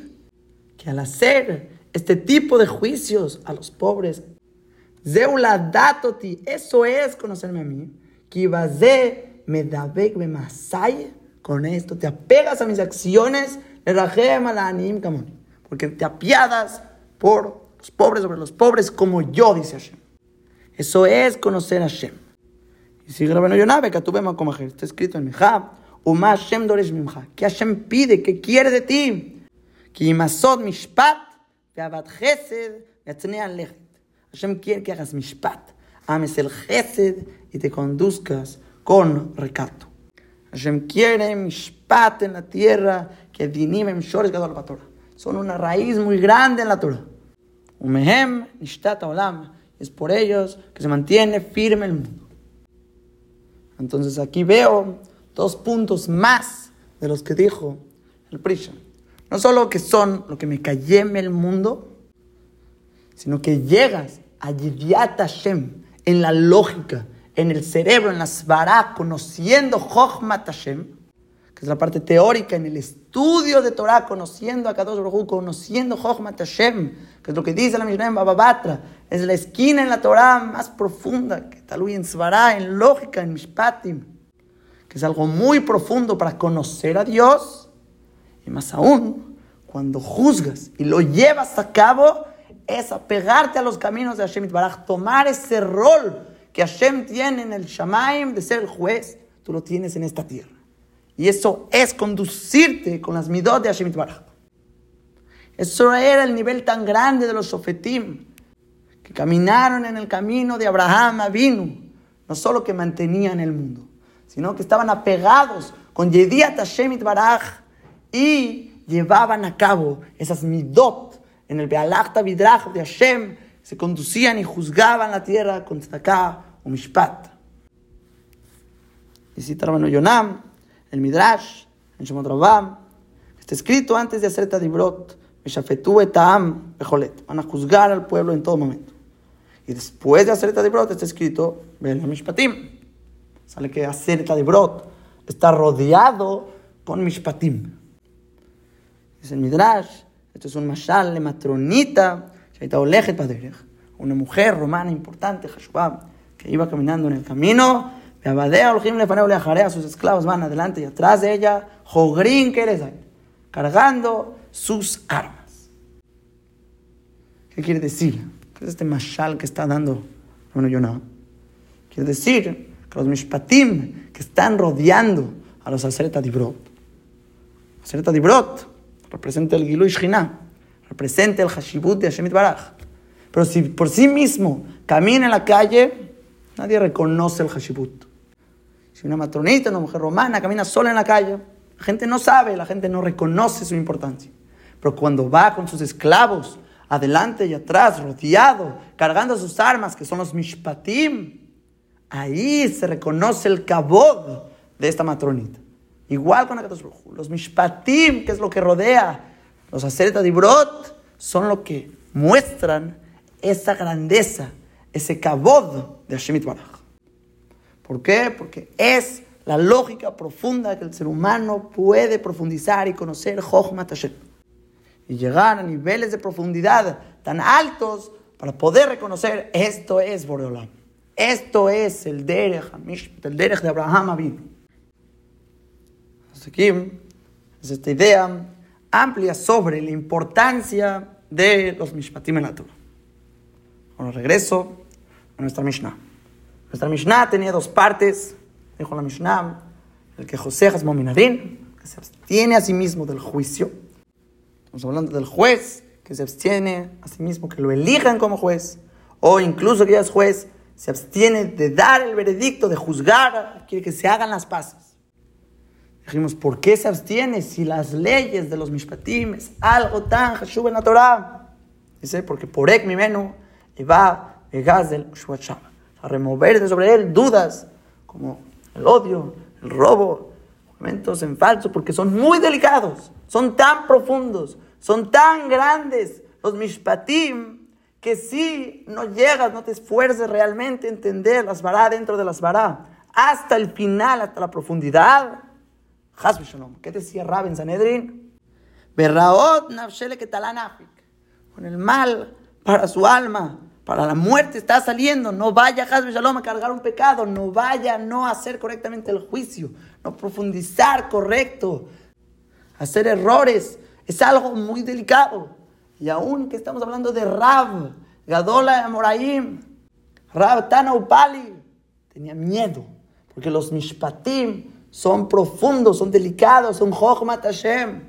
[SPEAKER 1] que al hacer este tipo de juicios a los pobres, Zeula datoti, eso es conocerme a mí. Kibaze medabek masai, con esto te apegas a mis acciones, porque te apiadas por los pobres sobre los pobres como yo, dice Hashem. Eso es conocer a Hashem. Y sigue Rabenu Yonabe, que vemos como está escrito en Mejab, Uma Hashem doresh mimcha, que Hashem pide, que quiere de ti, que imasod mishpat, ve'avat chesed, ve'atnean lechet. Hashem quiere que hagas mishpat, ames el chesed y te conduzcas con recato. Hashem quiere mishpat en la tierra, que dinim em shores gadol Torah. Son una raíz muy grande en la Torah. Umehem nishtat olam. Es por ellos que se mantiene firme el mundo. Entonces aquí veo dos puntos más de los que dijo el Prisha. No solo que son lo que me en el mundo, sino que llegas a Yidyat Hashem en la lógica, en el cerebro, en la svara, conociendo Chochmat Hashem, que es la parte teórica, en el estudio de Torah, conociendo a Kadosh Baruch conociendo Chochmat Hashem, que es lo que dice la Mishnah en Bababatra, es la esquina en la Torah más profunda, que talui en svara, en lógica, en Mishpatim que es algo muy profundo para conocer a Dios, y más aún, cuando juzgas y lo llevas a cabo, es apegarte a los caminos de Hashem Baraj, tomar ese rol que Hashem tiene en el Shamaim de ser el juez, tú lo tienes en esta tierra. Y eso es conducirte con las midot de Hashem Baraj. Eso era el nivel tan grande de los sofetim, que caminaron en el camino de Abraham Avinu, no solo que mantenían el mundo, sino que estaban apegados con Yediat Hashem Baraj y llevaban a cabo esas midot en el Bealachta Vidrach de Hashem, se conducían y juzgaban la tierra con tzedakah o mishpat. Y si Rabenu Yonam, el Midrash, en Shemot Rabam, está escrito antes de hacer Tadibrot, Meshafetu etam bejolet, van a juzgar al pueblo en todo momento. Y después de hacer Tadibrot está escrito, Mishpatim, Sale que acerca de Brot está rodeado con Mishpatim. Dice el Midrash, esto es un mashal de matronita, una mujer romana importante, que iba caminando en el camino, sus esclavos van adelante y atrás de ella, Jogrin que cargando sus armas. ¿Qué quiere decir? ¿Qué es este mashal que está dando? Bueno, yo no. Quiere decir los mishpatim que están rodeando a los Aseret Dibrot. Aseret representa el Gilu Shina, representa el Hashibut de Hashemit Baraj. Pero si por sí mismo camina en la calle, nadie reconoce el Hashibut. Si una matronita, una mujer romana camina sola en la calle, la gente no sabe, la gente no reconoce su importancia. Pero cuando va con sus esclavos, adelante y atrás, rodeado, cargando sus armas, que son los mishpatim, Ahí se reconoce el cabod de esta matronita. Igual con los mishpatim, que es lo que rodea, los aseret dibrot, son lo que muestran esa grandeza, ese cabod de Baraj. ¿Por qué? Porque es la lógica profunda que el ser humano puede profundizar y conocer Jochmat Hashem. Y llegar a niveles de profundidad tan altos para poder reconocer esto es Boreolam. Esto es el Derech, el Derech de Abraham Abin. Aquí es esta idea amplia sobre la importancia de los Mishpatim en la Torah. Ahora regreso a nuestra Mishnah. Nuestra Mishnah tenía dos partes. Dijo la Mishnah, el que José Hasmominarín, que se abstiene a sí mismo del juicio. Estamos hablando del juez, que se abstiene a sí mismo, que lo elijan como juez. O incluso que ya es juez, se abstiene de dar el veredicto, de juzgar, quiere que se hagan las paces. Dijimos, ¿por qué se abstiene si las leyes de los mishpatim es algo tan hashuv en la Torah? Dice, porque por ek mi menú y va del a remover de sobre él dudas como el odio, el robo, momentos en falso, porque son muy delicados, son tan profundos, son tan grandes los mishpatim que si no llegas, no te esfuerces realmente a entender las vará dentro de las vará, hasta el final, hasta la profundidad. ¿Qué decía Rabin Sanedrin? Berraot nafshele Con el mal para su alma, para la muerte está saliendo. No vaya Hasbe Shalom a cargar un pecado. No vaya no hacer correctamente el juicio. No profundizar correcto. Hacer errores. Es algo muy delicado. Y aún que estamos hablando de Rab, Gadola Moraim, Rab Tana Upali, tenía miedo. Porque los Mishpatim son profundos, son delicados, son Jochmat Hashem.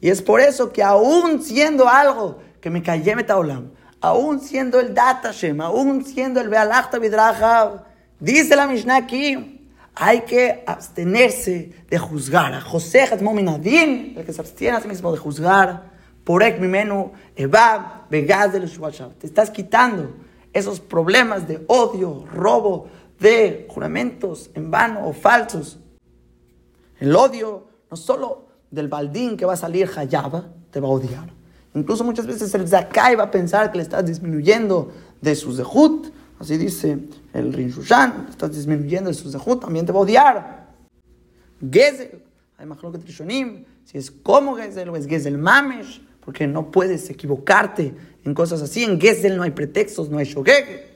[SPEAKER 1] Y es por eso que aún siendo algo que me callé metaolam, aún siendo el Datashem, aún siendo el Bealachta Vidraja, dice la Mishnah aquí, hay que abstenerse de juzgar. A José el que se abstiene a sí mismo de juzgar, por mimenu, eva, begaz del Te estás quitando esos problemas de odio, robo, de juramentos en vano o falsos. El odio no solo del baldín que va a salir Hayaba, te va a odiar. Incluso muchas veces el Zakai va a pensar que le estás disminuyendo de su zehut. Así dice el Rinshushan, estás disminuyendo de su zehut, también te va a odiar. Gezel, hay más que Trishonim, si es como Gezel o es Gezel Mamesh, porque no puedes equivocarte en cosas así. En Gezel no hay pretextos, no hay shogeg.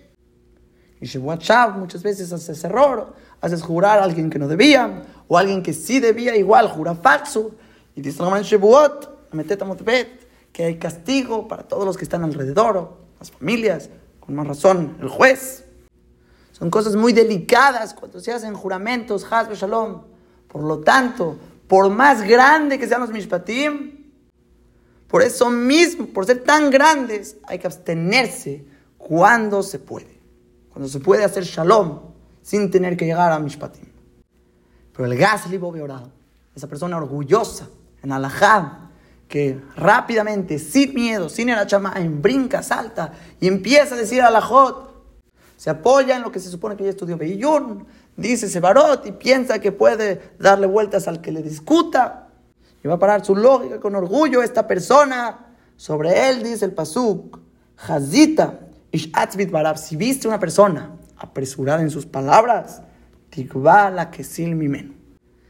[SPEAKER 1] Y Shebuachav muchas veces haces error, haces jurar a alguien que no debía, o alguien que sí debía, igual jura falso. Y dice Shebuot, que hay castigo para todos los que están alrededor, las familias, con más razón, el juez. Son cosas muy delicadas cuando se hacen juramentos, Hasbe Shalom. Por lo tanto, por más grande que sean los mishpatim, por eso mismo, por ser tan grandes, hay que abstenerse cuando se puede cuando se puede hacer shalom sin tener que llegar a mishpatim. Pero el gas orado, esa persona orgullosa en alajá, que rápidamente, sin miedo, sin el en brinca, salta y empieza a decir alajot, se apoya en lo que se supone que ya estudió Beiyun, dice Sebarot y piensa que puede darle vueltas al que le discuta y va a parar su lógica con orgullo esta persona. Sobre él dice el Pasuk, Hazita, si viste una persona apresurada en sus palabras, la que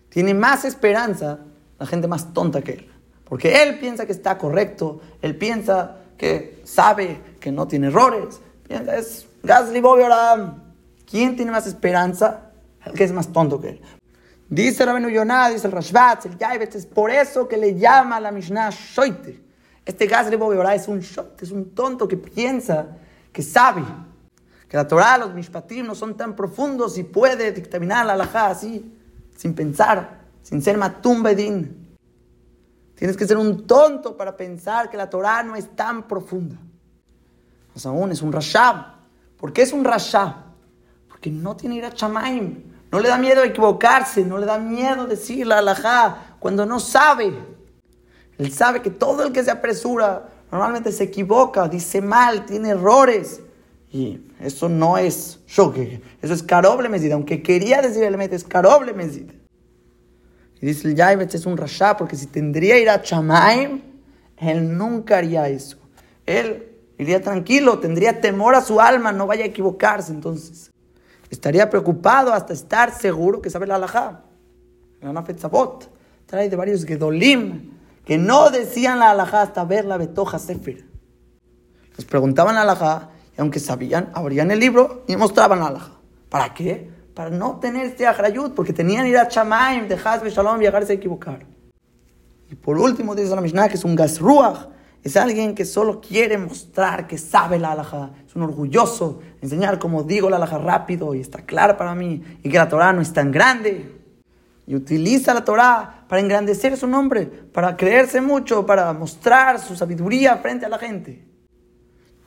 [SPEAKER 1] Tiene más esperanza la gente más tonta que él. Porque él piensa que está correcto, él piensa que sabe que no tiene errores. Piensa, es Gasly ¿Quién tiene más esperanza? El que es más tonto que él. Dice Rabenu Yonah, dice el Rashbat, el Yaibet, es por eso que le llama a la Mishnah Shoite. Este Gasly es un shot, es un tonto que piensa que sabe que la Torah, los mishpatim no son tan profundos y puede dictaminar la halajá así, sin pensar, sin ser matum bedin. Tienes que ser un tonto para pensar que la Torah no es tan profunda. Más aún, es un rasha. ¿Por qué es un rasha? Porque no tiene ir a chamaim. No le da miedo equivocarse, no le da miedo decir la halajá cuando no sabe. Él sabe que todo el que se apresura normalmente se equivoca, dice mal, tiene errores. Y eso no es choque, eso es caroble mesida. Aunque quería decir el es caroble mesida. Dice el es un rasha, porque si tendría ir a Chamaim, él nunca haría eso. Él iría tranquilo, tendría temor a su alma, no vaya a equivocarse. Entonces, estaría preocupado hasta estar seguro que sabe la halajá. La Nafet Sabot trae de varios Gedolim que no decían la halajá hasta ver la Betoja Sefer. Les preguntaban la halajá y aunque sabían, abrían el libro y mostraban la halajá. ¿Para qué? Para no tener este ahrayut, porque tenían ir a Chamaim, de Hazbe Shalom, llegarse a equivocar. Y por último, dice la Mishnah, que es un gasruach, es alguien que solo quiere mostrar que sabe la halajá, es un orgulloso, enseñar como digo la halajá rápido y está claro para mí, y que la Torah no es tan grande. Y utiliza la Torah para engrandecer su nombre, para creerse mucho, para mostrar su sabiduría frente a la gente.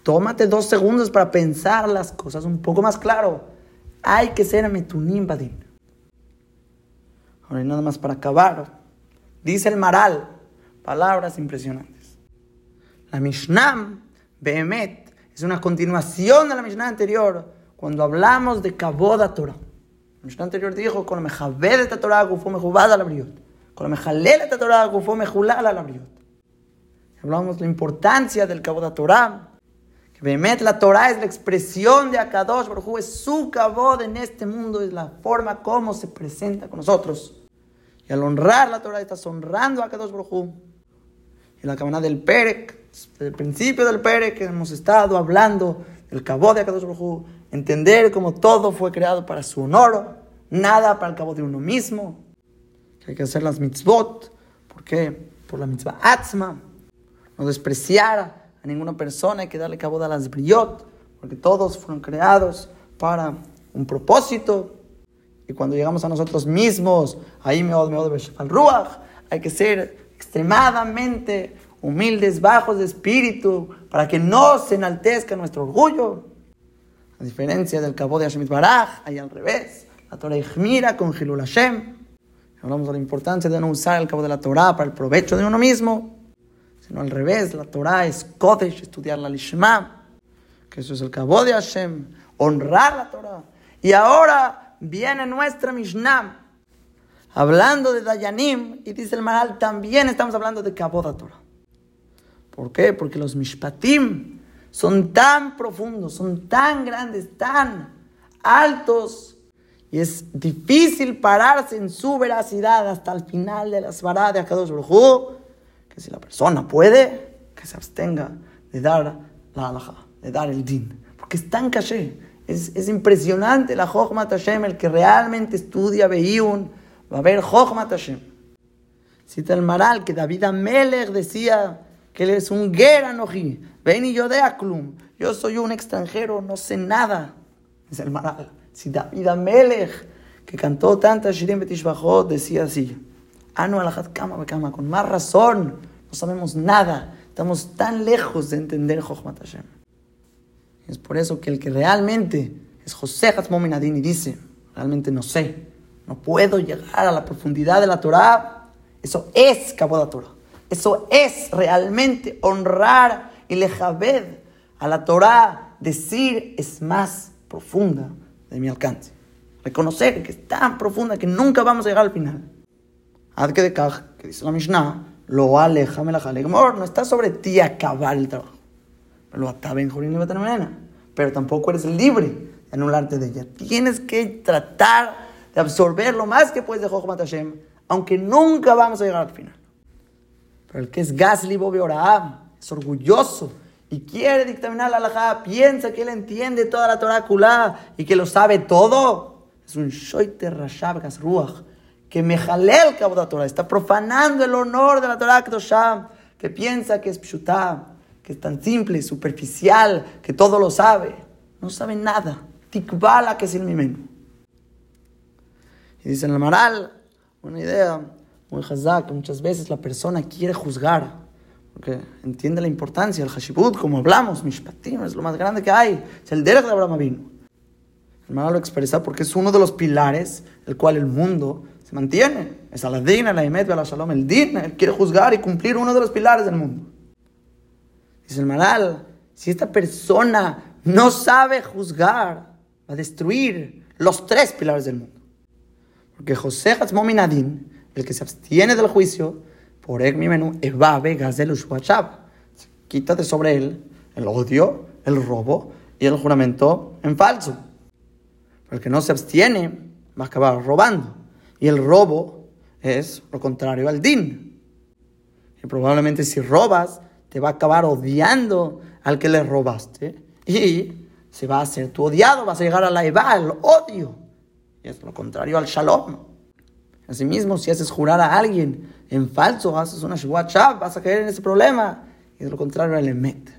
[SPEAKER 1] Tómate dos segundos para pensar las cosas un poco más claro. Hay que ser metunim badin. Ahora, nada más para acabar. Dice el Maral, palabras impresionantes. La Mishnah, Behemet, es una continuación de la Mishnah anterior, cuando hablamos de Kaboda Torah. La Mishnah anterior dijo, con la mejabed de Torah, gufo mejubada la briot. Con la mejalel de Torah, gufo mejulala la briot. Hablamos de la importancia del Kaboda Torah, Behemet, la Torah es la expresión de Akadosh Baruj es su cabod en este mundo, es la forma como se presenta con nosotros. Y al honrar la Torah, estás honrando a Akadosh Baruj Y la cabana del Perek, el principio del Perek, que hemos estado hablando del cabod de Akadosh Baruj entender cómo todo fue creado para su honor, nada para el cabod de uno mismo, que hay que hacer las mitzvot, ¿por qué? Por la mitzvah atzma, no despreciar a ninguna persona, hay que darle cabo a las brillot, porque todos fueron creados para un propósito. Y cuando llegamos a nosotros mismos, ahí me al ruach, hay que ser extremadamente humildes, bajos de espíritu, para que no se enaltezca nuestro orgullo. A diferencia del cabo de Hashem Baraj, ahí al revés, la Torah mira con Hilul Hashem. Hablamos de la importancia de no usar el cabo de la Torah para el provecho de uno mismo sino al revés, la Torah es Kodesh, estudiar la Lishma, que eso es el cabo de Hashem, honrar la Torah. Y ahora viene nuestra Mishnah, hablando de Dayanim, y dice el Maral, también estamos hablando de cabo de Torah. ¿Por qué? Porque los Mishpatim son tan profundos, son tan grandes, tan altos, y es difícil pararse en su veracidad hasta el final de las varas de Akadosh Baruj si la persona puede, que se abstenga de dar la halajá, de dar el din. Porque es tan caché, es, es impresionante la Jochmat Hashem, el que realmente estudia Beiyun, va a ver Jochmat Hashem. Cita el Maral que David Amelech decía que él es un Geranoji, ven y yo de Aklum, yo soy un extranjero, no sé nada. Es el Maral. Si David Amelech, que cantó tantas Shirim Betishbachot, decía así. Anu alajat kama kama, con más razón, no sabemos nada, estamos tan lejos de entender Jochmat Hashem. Es por eso que el que realmente es José Hatzmominadin y dice, realmente no sé, no puedo llegar a la profundidad de la Torah, eso es Kabbalah Torah. Eso es realmente honrar y lejaved a la Torah, decir es más profunda de mi alcance. Reconocer que es tan profunda que nunca vamos a llegar al final. Ad que de que dice la Mishnah, lo aleja me la no está sobre ti acabar el trabajo. Pero tampoco eres libre de anularte de ella. Tienes que tratar de absorber lo más que puedes de Jochmat Hashem, aunque nunca vamos a llegar al final. Pero el que es Gasli Bobi es orgulloso y quiere dictaminar la halajá, piensa que él entiende toda la Torah kulá y que lo sabe todo. Es un shoiter rashab ruach que Mejalel la Torah, está profanando el honor de la Torah Kedosham, que piensa que es pshutá, que es tan simple, superficial, que todo lo sabe. No sabe nada. Tikbala que es el mimeno. Y dice en el Maral, una idea muy hazak, muchas veces la persona quiere juzgar, porque entiende la importancia del hashibut, como hablamos, mishpatim, es lo más grande que hay, es el derech de Abraham vino. El Maral lo expresa porque es uno de los pilares el cual el mundo se mantiene. Es a la digna, la imet, shalom, el din. Él quiere juzgar y cumplir uno de los pilares del mundo. Dice el Maral, si esta persona no sabe juzgar, va a destruir los tres pilares del mundo. Porque José Hatzmominadin, el que se abstiene del juicio, por mi menú, evabe gazel Quita de sobre él el odio, el robo y el juramento en falso. Pero el que no se abstiene va a acabar robando. Y el robo es lo contrario al din. Y probablemente si robas, te va a acabar odiando al que le robaste. Y se va a hacer tu odiado, vas a llegar a la Eva, al odio. Y es lo contrario al shalom. Asimismo, si haces jurar a alguien en falso, haces una shab, vas a caer en ese problema. Y es lo contrario al emet.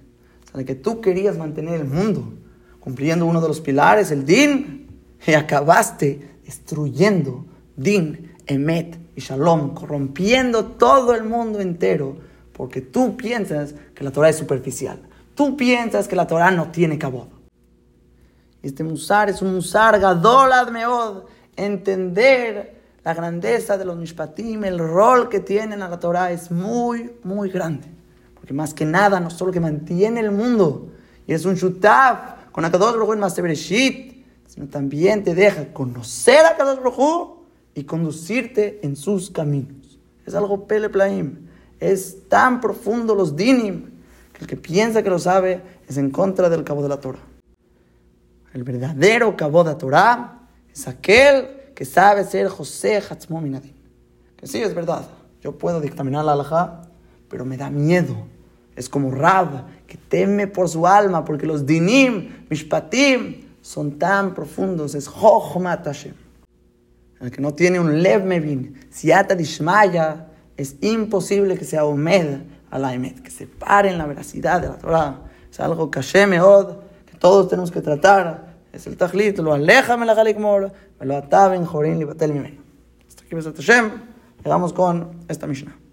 [SPEAKER 1] O sea, que tú querías mantener el mundo cumpliendo uno de los pilares, el din, y acabaste destruyendo din, emet y shalom, corrompiendo todo el mundo entero, porque tú piensas que la Torah es superficial. Tú piensas que la Torah no tiene cabod. Este musar es un musar gadol meod, entender la grandeza de los Mishpatim, el rol que tienen a la Torah es muy, muy grande. Porque más que nada, no solo que mantiene el mundo, y es un shutaf con Akadosh Baruj en Masebereshit, sino también te deja conocer a Akadosh Baruj y conducirte en sus caminos. Es algo peleplaim. Es tan profundo los dinim que el que piensa que lo sabe es en contra del cabo de la Torah. El verdadero cabo de la Torah es aquel que sabe ser José Hatzmo Minadim. Que sí, es verdad. Yo puedo dictaminar la halajá, pero me da miedo. Es como Rab, que teme por su alma, porque los dinim, mishpatim, son tan profundos. Es Jochmat Hashem. El que no tiene un lev mevin, siata dishmaya, es imposible que sea omed a la emet, que se pare en la veracidad de la Torah. Es algo que Hashem que todos tenemos que tratar. Es el tajlit, lo aleja me la galikmor, me lo ataben jorin libatel mimeno. Hasta aquí, Besat Hashem, llegamos con esta Mishnah.